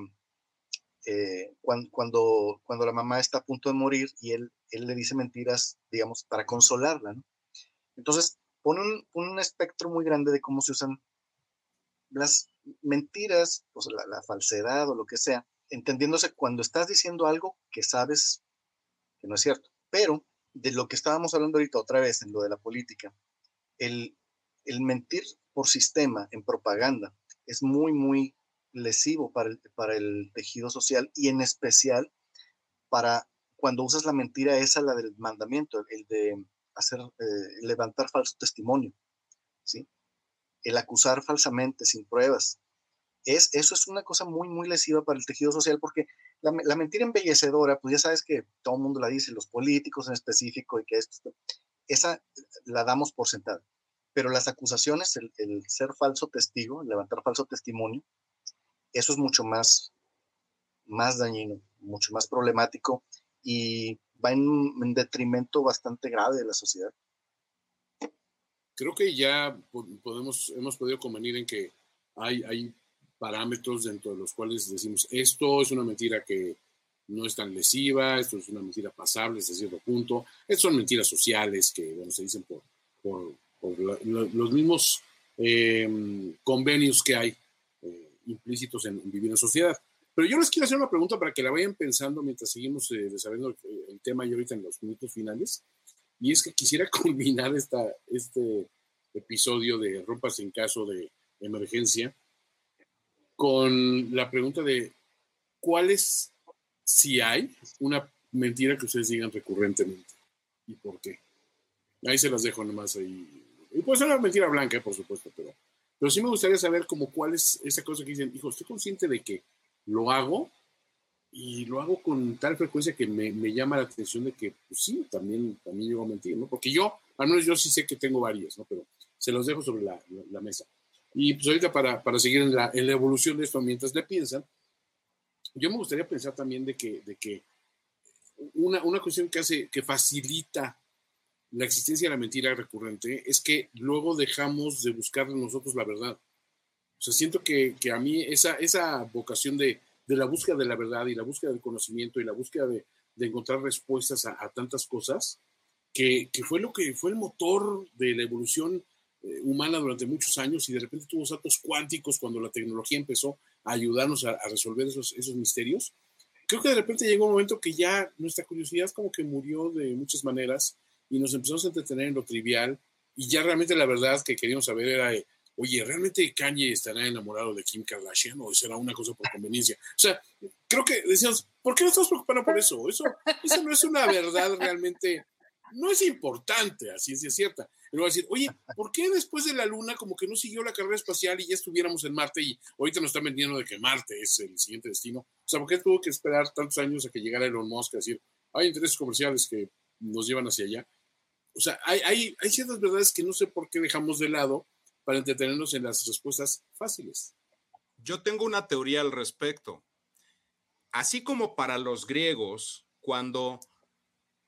eh, cuando, cuando, cuando, la mamá está a punto de morir y él, él le dice mentiras, digamos, para consolarla. ¿no? Entonces, pone un, un, espectro muy grande de cómo se usan las mentiras, pues la, la, falsedad o lo que sea, entendiéndose cuando estás diciendo algo que sabes que no es cierto. Pero de lo que estábamos hablando ahorita otra vez, en lo de la política, el, el mentir por sistema en propaganda es muy, muy lesivo para el, para el tejido social y en especial para cuando usas la mentira esa, la del mandamiento, el de hacer, eh, levantar falso testimonio, ¿sí? El acusar falsamente, sin pruebas. Es, eso es una cosa muy, muy lesiva para el tejido social porque la, la, mentira embellecedora, pues ya sabes que todo el mundo la dice, los políticos en específico, y que esto, esa la damos por sentada. Pero las acusaciones, el, el ser falso testigo, levantar falso testimonio, eso es mucho más, más dañino, mucho más problemático y va en, en detrimento bastante grave de la sociedad. Creo que ya podemos, hemos podido convenir en que hay, hay parámetros dentro de los cuales decimos, esto es una mentira que no es tan lesiva, esto es una mentira pasable hasta cierto punto, estas son mentiras sociales que, bueno, se dicen por, por, los mismos eh, convenios que hay implícitos en, en, vivir en sociedad. Pero yo les quiero hacer una pregunta para que la vayan pensando mientras seguimos eh, desarrollando el, el, tema y ahorita en los minutos finales. Y es que quisiera culminar esta, este episodio de Rompas en caso de emergencia con la pregunta de cuál es, si hay, una mentira que ustedes digan recurrentemente y por qué. Ahí se las dejo nomás ahí. Y puede ser una mentira blanca, por supuesto, pero, pero sí me gustaría saber como cuál es esa cosa que dicen, hijo, estoy consciente de que lo hago y lo hago con tal frecuencia que me, me llama la atención de que, pues sí, también, también llego a mentir, ¿no? Porque yo, al menos yo sí sé que tengo varias, ¿no? Pero se los dejo sobre la, la, la mesa. Y pues ahorita para, para seguir en la, en la, evolución de esto mientras le piensan, yo me gustaría pensar también de que, de que una, una cuestión que hace, que facilita la existencia de la mentira recurrente es que luego dejamos de buscar nosotros la verdad. O sea, siento que, que a mí esa, esa vocación de, de, la búsqueda de la verdad y la búsqueda del conocimiento y la búsqueda de, de encontrar respuestas a, a tantas cosas, que, que, fue lo que fue el motor de la evolución eh, humana durante muchos años y de repente tuvo saltos cuánticos cuando la tecnología empezó a ayudarnos a, a, resolver esos, esos misterios. Creo que de repente llegó un momento que ya nuestra curiosidad como que murió de muchas maneras y nos empezamos a entretener en lo trivial y ya realmente la verdad que queríamos saber era, oye, ¿realmente Kanye estará enamorado de Kim Kardashian o será una cosa por conveniencia? O sea, creo que decíamos, ¿por qué no estamos preocupados por eso? Eso, eso no es una verdad realmente, no es importante a ciencia cierta. Pero decir, oye, ¿por qué después de la Luna como que no siguió la carrera espacial y ya estuviéramos en Marte y ahorita nos están vendiendo de que Marte es el siguiente destino? O sea, ¿por qué tuvo que esperar tantos años a que llegara Elon Musk a decir, hay intereses comerciales que nos llevan hacia allá? O sea, hay, hay, ciertas verdades que no sé por qué dejamos de lado para entretenernos en las respuestas fáciles. Yo tengo una teoría al respecto. Así como para los griegos, cuando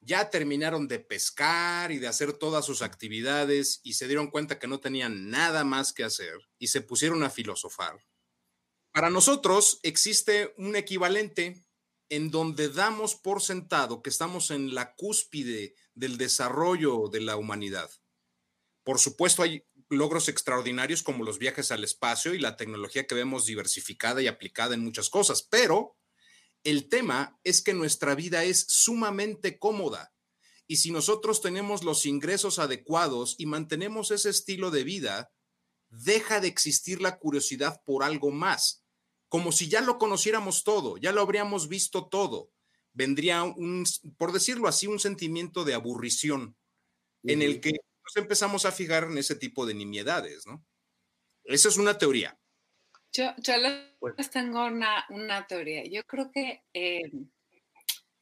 ya terminaron de pescar y de hacer todas sus actividades y se dieron cuenta que no tenían nada más que hacer y se pusieron a filosofar. Para nosotros existe un equivalente en donde damos por sentado que estamos en la cúspide del desarrollo de la humanidad. Por supuesto, hay logros extraordinarios como los viajes al espacio y la tecnología que vemos diversificada y aplicada en muchas cosas, pero el tema es que nuestra vida es sumamente cómoda. Y si nosotros tenemos los ingresos adecuados y mantenemos ese estilo de vida, deja de existir la curiosidad por algo más, como si ya lo conociéramos todo, ya lo habríamos visto todo. Vendría un, por decirlo así, un sentimiento de aburrición uh -huh. en el que nos empezamos a fijar en ese tipo de nimiedades, ¿no? Esa es una teoría. Yo, yo les tengo una, una, teoría. Yo creo que, eh,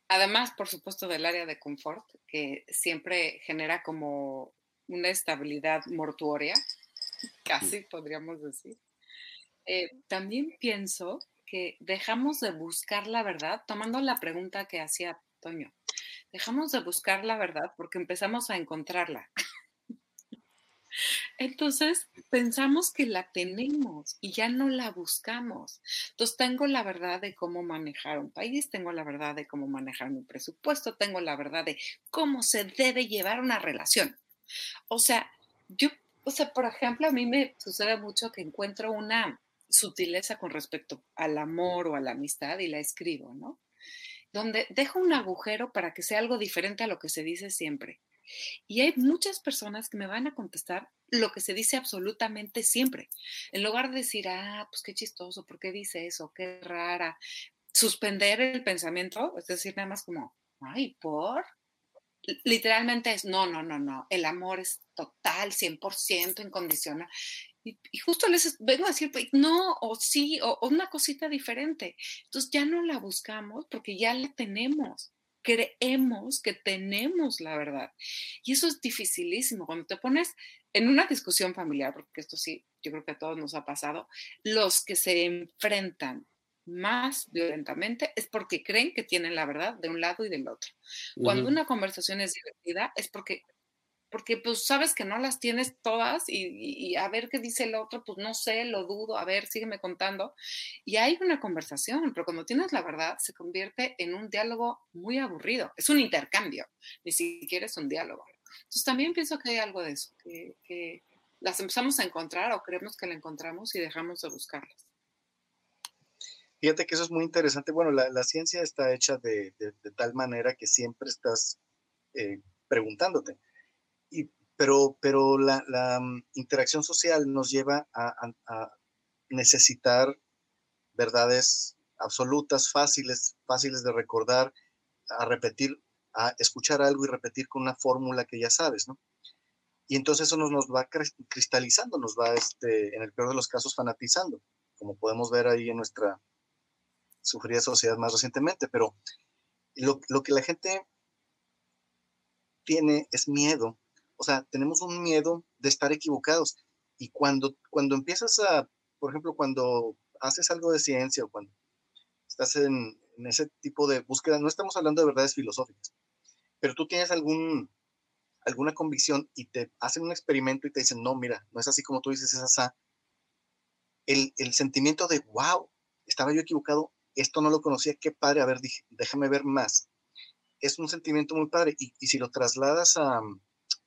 además, por supuesto, del área de confort, que siempre genera como una estabilidad mortuoria, casi podríamos decir. Eh, también pienso que dejamos de buscar la verdad, tomando la pregunta que hacía Toño, dejamos de buscar la verdad porque empezamos a encontrarla. Entonces pensamos que la tenemos y ya no la buscamos. Entonces tengo la verdad de cómo manejar un país, tengo la verdad de cómo manejar mi presupuesto, tengo la verdad de cómo se debe llevar una relación. O sea, yo, o sea, por ejemplo, a mí me sucede mucho que encuentro una sutileza con respecto al amor o a la amistad y la escribo, ¿no? Donde dejo un agujero para que sea algo diferente a lo que se dice siempre. Y hay muchas personas que me van a contestar lo que se dice absolutamente siempre. En lugar de decir, ah, pues qué chistoso, ¿por qué dice eso? Qué rara. Suspender el pensamiento, es decir, nada más como, ay, ¿por? Literalmente es, no, no, no, no, el amor es total, 100% incondicional. Y, justo les vengo a decir, pues, no, o sí, o, o una cosita diferente. Entonces ya no la buscamos porque ya la tenemos creemos que tenemos la verdad. Y eso es dificilísimo. Cuando te pones en una discusión familiar, porque esto sí, yo creo que a todos nos ha pasado, los que se enfrentan más violentamente es porque creen que tienen la verdad de un lado y del otro. Cuando una conversación es divertida es porque porque pues sabes que no las tienes todas y, a ver qué dice el otro, pues no sé, lo dudo, a ver, sígueme contando. Y hay una conversación, pero cuando tienes la verdad se convierte en un diálogo muy aburrido, es un intercambio, ni siquiera es un diálogo. Entonces también pienso que hay algo de eso, que, las empezamos a encontrar o creemos que la encontramos y dejamos de buscarlas. Fíjate que eso es muy interesante. Bueno, la, ciencia está hecha de, tal manera que siempre estás eh, preguntándote pero, pero la, mm, interacción social nos lleva a, necesitar verdades absolutas, fáciles, fáciles de recordar, a repetir, a escuchar algo y repetir con una fórmula que ya sabes, ¿no? Y entonces eso nos, nos va cristalizando, nos va, este, en el peor de los casos, fanatizando, como podemos ver ahí en nuestra sufrida sociedad más recientemente. Pero lo, lo que la gente tiene es miedo o sea, tenemos un miedo de estar equivocados. Y cuando, cuando empiezas a, por ejemplo, cuando haces algo de ciencia o cuando estás en, ese tipo de búsqueda, no estamos hablando de verdades filosóficas, pero tú tienes algún, alguna convicción y te hacen un experimento y te dicen, no, mira, no es así como tú dices, es así. El, el sentimiento de, wow, estaba yo equivocado, esto no lo conocía, qué padre, a ver, déjame ver más. Es un sentimiento muy padre. Y si lo trasladas a,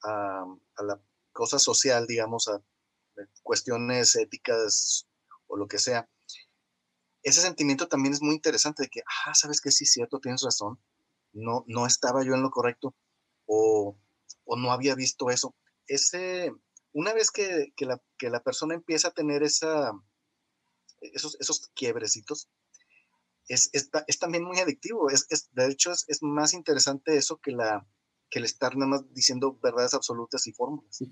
a, la cosa social, digamos, a cuestiones éticas o lo que sea, ese sentimiento también es muy interesante de que, ah, sabes que sí, cierto, tienes razón, no, no estaba yo en lo correcto o, o no había visto eso. Ese, una vez que, que, la, que la persona empieza a tener esa, esos, esos quiebrecitos, es, es, es, también muy adictivo. Es, de hecho, es, es, más interesante eso que la, que el estar nada más diciendo verdades absolutas y fórmulas.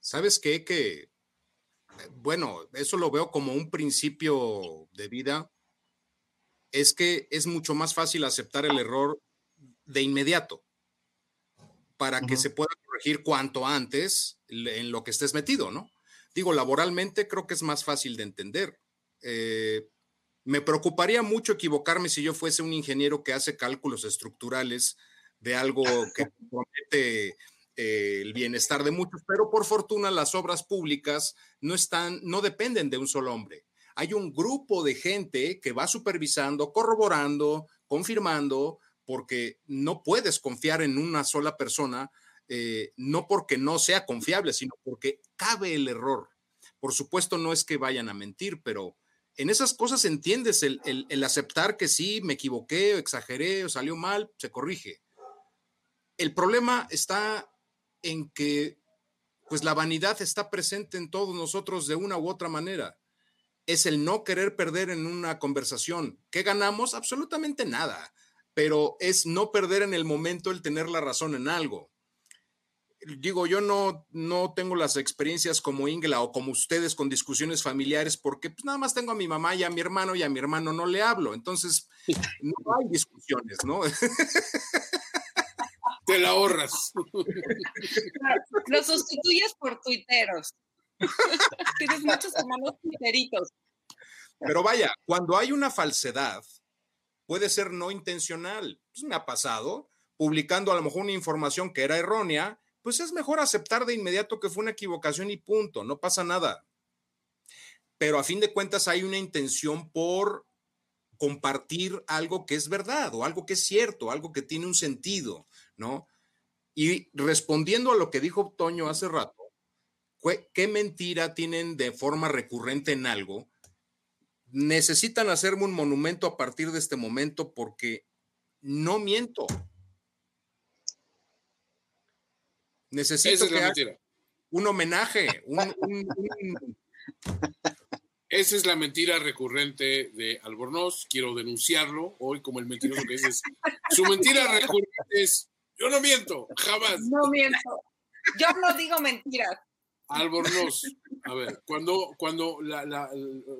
¿Sabes qué? Que, bueno, eso lo veo como un principio de vida. Es que es mucho más fácil aceptar el error de inmediato para que se pueda corregir cuanto antes en lo que estés metido, ¿no? Digo, laboralmente creo que es más fácil de entender. Eh, me preocuparía mucho equivocarme si yo fuese un ingeniero que hace cálculos estructurales de algo que promete eh, el bienestar de muchos, pero por fortuna las obras públicas no están, no dependen de un solo hombre. Hay un grupo de gente que va supervisando, corroborando, confirmando, porque no puedes confiar en una sola persona, eh, no porque no sea confiable, sino porque cabe el error. Por supuesto, no es que vayan a mentir, pero en esas cosas entiendes el, el aceptar que sí, me equivoqué, exageré, o salió mal, se corrige el problema está en que pues la vanidad está presente en todos nosotros de una u otra manera. Es el no querer perder en una conversación. ¿Qué ganamos? Absolutamente nada, pero es no perder en el momento el tener la razón en algo. Digo, yo no, no tengo las experiencias como Ingla o como ustedes con discusiones familiares porque pues, nada más tengo a mi mamá y a mi hermano y a mi hermano no le hablo. Entonces, no hay discusiones, ¿no? te la ahorras. Lo sustituyes por tuiteros. Tienes muchos hermanos peritos. Pero vaya, cuando hay una falsedad, puede ser no intencional. Pues me ha pasado, publicando a lo mejor una información que era errónea, pues es mejor aceptar de inmediato que fue una equivocación y punto, no pasa nada. Pero a fin de cuentas hay una intención por compartir algo que es verdad o algo que es cierto, algo que tiene un sentido, ¿no? Y respondiendo a lo que dijo Toño hace rato, ¿qué mentira tienen de forma recurrente en algo? Necesitan hacerme un monumento a partir de este momento porque no miento. Necesito que un homenaje, Esa es la mentira recurrente de Albornoz. Quiero denunciarlo hoy como el mentiroso que es. Su mentira recurrente es: yo no miento, jamás. No miento. Yo no digo mentiras. Albornoz, a ver, cuando, cuando, la,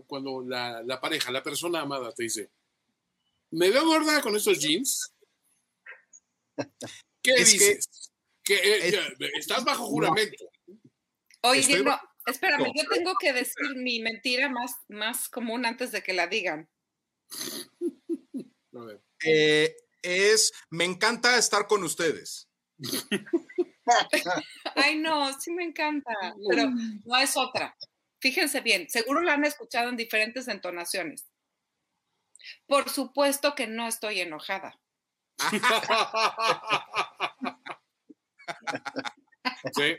cuando la, pareja, la persona amada te dice, ¿me veo gorda con estos jeans? ¿Qué dices? Que, estás bajo juramento. Oye, no, espérame, yo tengo que decir mi mentira más, más común antes de que la digan. Eh, es, me encanta estar con ustedes. Ay, no, sí me encanta, pero no es otra. Fíjense bien, seguro la han escuchado en diferentes entonaciones. Por supuesto que no estoy enojada. Sí.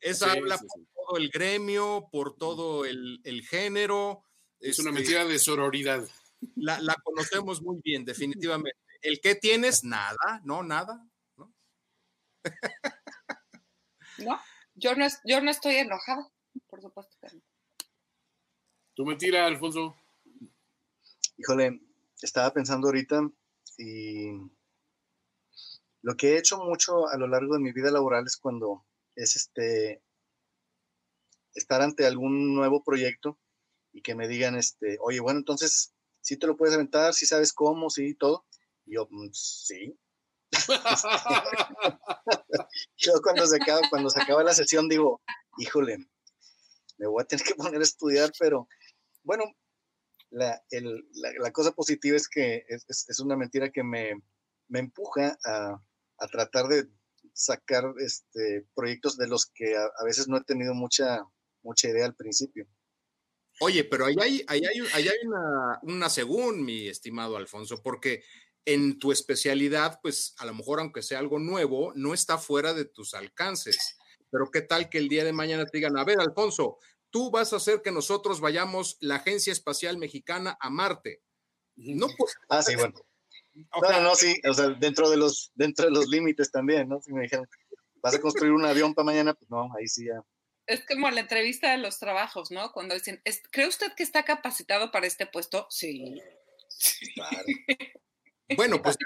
Esa habla por todo el gremio, por todo el, género. Es una este, mentira de sororidad. La, conocemos muy bien, definitivamente. El que tienes, nada, no, nada. No, no yo, no yo no estoy enojada, por supuesto que no. ¿Tu mentira, Alfonso? Híjole, estaba pensando ahorita y lo que he hecho mucho a lo largo de mi vida laboral es cuando es este estar ante algún nuevo proyecto y que me digan, este, oye, bueno, entonces, si te lo puedes aventar, si sabes cómo, sí, todo. Y yo, mm, sí. yo cuando se, acaba, cuando se acaba la sesión digo, híjole, me voy a tener que poner a estudiar, pero bueno, la, cosa positiva es que es, una mentira que me, me empuja a, a tratar de sacar este, proyectos de los que a, veces no he tenido mucha, mucha idea al principio. Oye, pero ahí hay, hay, hay una, una según, mi estimado Alfonso, porque en tu especialidad, pues a lo mejor aunque sea algo nuevo, no está fuera de tus alcances. Pero qué tal que el día de mañana te digan, a ver, Alfonso, tú vas a hacer que nosotros vayamos la Agencia Espacial Mexicana a Marte. No, ah, sí, bueno. No, no, sí, o sea, dentro de los, dentro de los límites también, ¿no? Si me dijeron, vas a construir un avión para mañana, pues no, ahí sí ya. Es como la entrevista de los trabajos, ¿no? Cuando dicen, ¿cree usted que está capacitado para este puesto? Sí. Claro. bueno, pues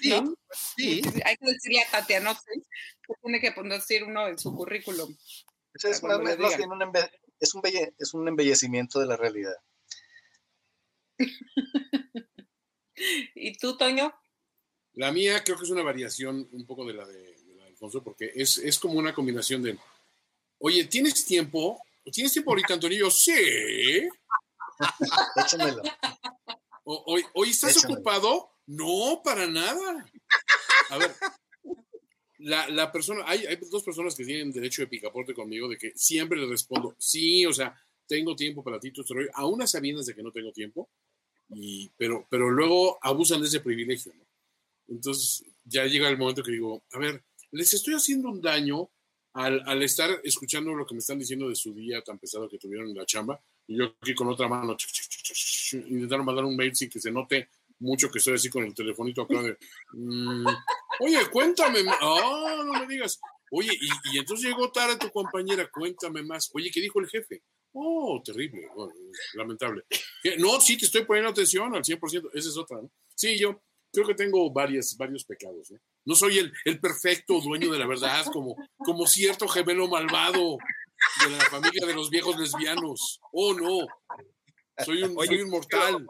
sí, sí. Hay que decirle a Tatiana, ¿sí? que tiene que decir uno en su currículum. es, es, un es un embellecimiento de la realidad. ¿Y tú, Toño? La mía creo que es una variación un poco de la de, Alfonso, porque es, como una combinación de, oye, ¿tienes tiempo? ¿Tienes tiempo ahorita, Antonio? Sí. Échamelo. ¿Hoy, estás ocupado? No, para nada. A ver, la, persona, hay, hay, dos personas que tienen derecho de picaporte conmigo de que siempre le respondo, sí, o sea, tengo tiempo para ti, tú aún a sabiendas de que no tengo tiempo, pero, pero luego abusan de ese privilegio. ¿no? Entonces ya llega el momento que digo, a ver, les estoy haciendo un daño al, estar escuchando lo que me están diciendo de su día tan pesado que tuvieron en la chamba, y yo aquí con otra mano intentaron mandar un mail sin que se note mucho que estoy así con el telefonito acá mm, oye, cuéntame, ah, no me digas, oye, y, y entonces llegó tarde tu compañera, cuéntame más, oye, ¿qué dijo el jefe? Oh, terrible, lamentable. No, sí, te estoy poniendo atención al 100%, esa es otra, ¿no? Sí, yo creo que tengo varias, varios pecados, ¿no? No soy el, el perfecto dueño de la verdad, como, como cierto gemelo malvado de la familia de los viejos lesbianos. Oh, no, soy un, soy un mortal.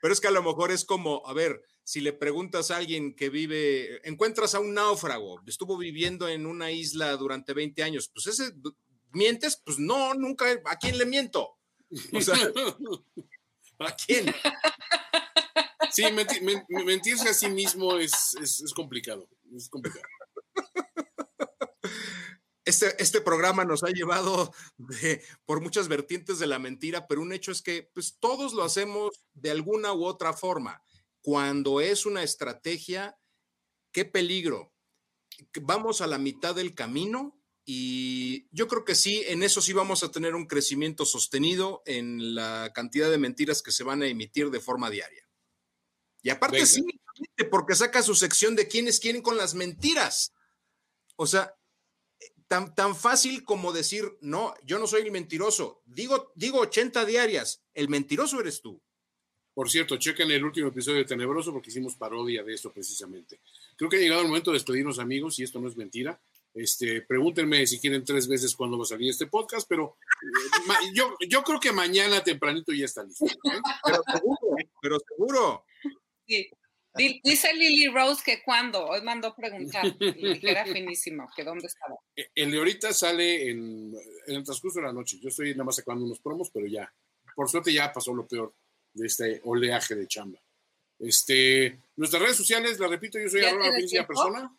Pero es que a lo mejor es como, a ver, si le preguntas a alguien que vive, encuentras a un náufrago, estuvo viviendo en una isla durante 20 años, pues ese ¿Mientes? Pues no, nunca. ¿A quién le miento? O sea, ¿a quién? Sí, mentirse a sí mismo es, es, complicado. Es complicado. Este, este, programa nos ha llevado por muchas vertientes de la mentira, pero un hecho es que pues, todos lo hacemos de alguna u otra forma. Cuando es una estrategia, qué peligro. Vamos a la mitad del camino y yo creo que sí, en eso sí vamos a tener un crecimiento sostenido en la cantidad de mentiras que se van a emitir de forma diaria. Y aparte sí, porque saca su sección de quienes quieren con las mentiras. O sea, tan, tan fácil como decir, no, yo no soy el mentiroso. Digo, digo 80 diarias, el mentiroso eres tú. Por cierto, chequen el último episodio de Tenebroso porque hicimos parodia de esto precisamente. Creo que ha llegado el momento de despedirnos, amigos, y esto no es mentira. Este, pregúntenme si quieren tres veces cuándo va a salir este podcast, pero eh, yo, yo creo que mañana tempranito ya está listo. ¿eh? Pero seguro, pero seguro. Sí. Dice Lily Rose que cuándo, hoy mandó preguntar, y que era finísimo, que dónde estaba. E, el de ahorita sale en, en el transcurso de la noche. Yo estoy nada más sacando unos promos, pero ya, por suerte ya pasó lo peor de este oleaje de chamba. Este, nuestras redes sociales, la repito, yo soy arroba felicia persona.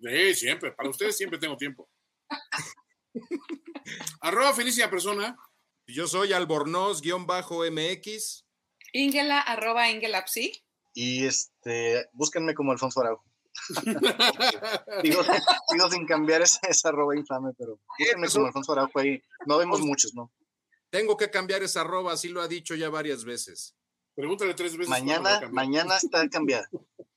Sí, siempre, para ustedes siempre tengo tiempo. arroba felicia persona. Yo soy albornoz-mx. Ingela, arroba ingelapsi. Y este, búsquenme como Alfonso Araujo. digo, sin cambiar esa, esa arroba infame, pero búsquenme como Alfonso Araujo ahí. No vemos muchos, ¿no? Tengo que cambiar esa arroba, así lo ha dicho ya varias veces. Pregúntale tres veces. Mañana, mañana está cambiada.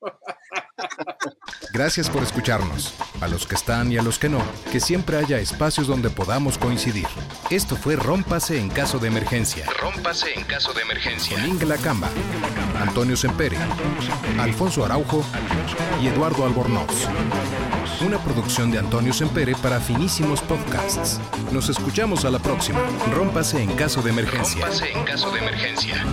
Gracias por escucharnos. A los que están y a los que no, que siempre haya espacios donde podamos coincidir. Esto fue Rómpase en caso de emergencia. Rómpase en caso de emergencia. Con Ingela Camba, Antonio Sempere, Alfonso Araujo y Eduardo Albornoz. Una producción de Antonio Sempere para finísimos podcasts. Nos escuchamos a la próxima. Rómpase en caso de emergencia. Rómpase en caso de emergencia.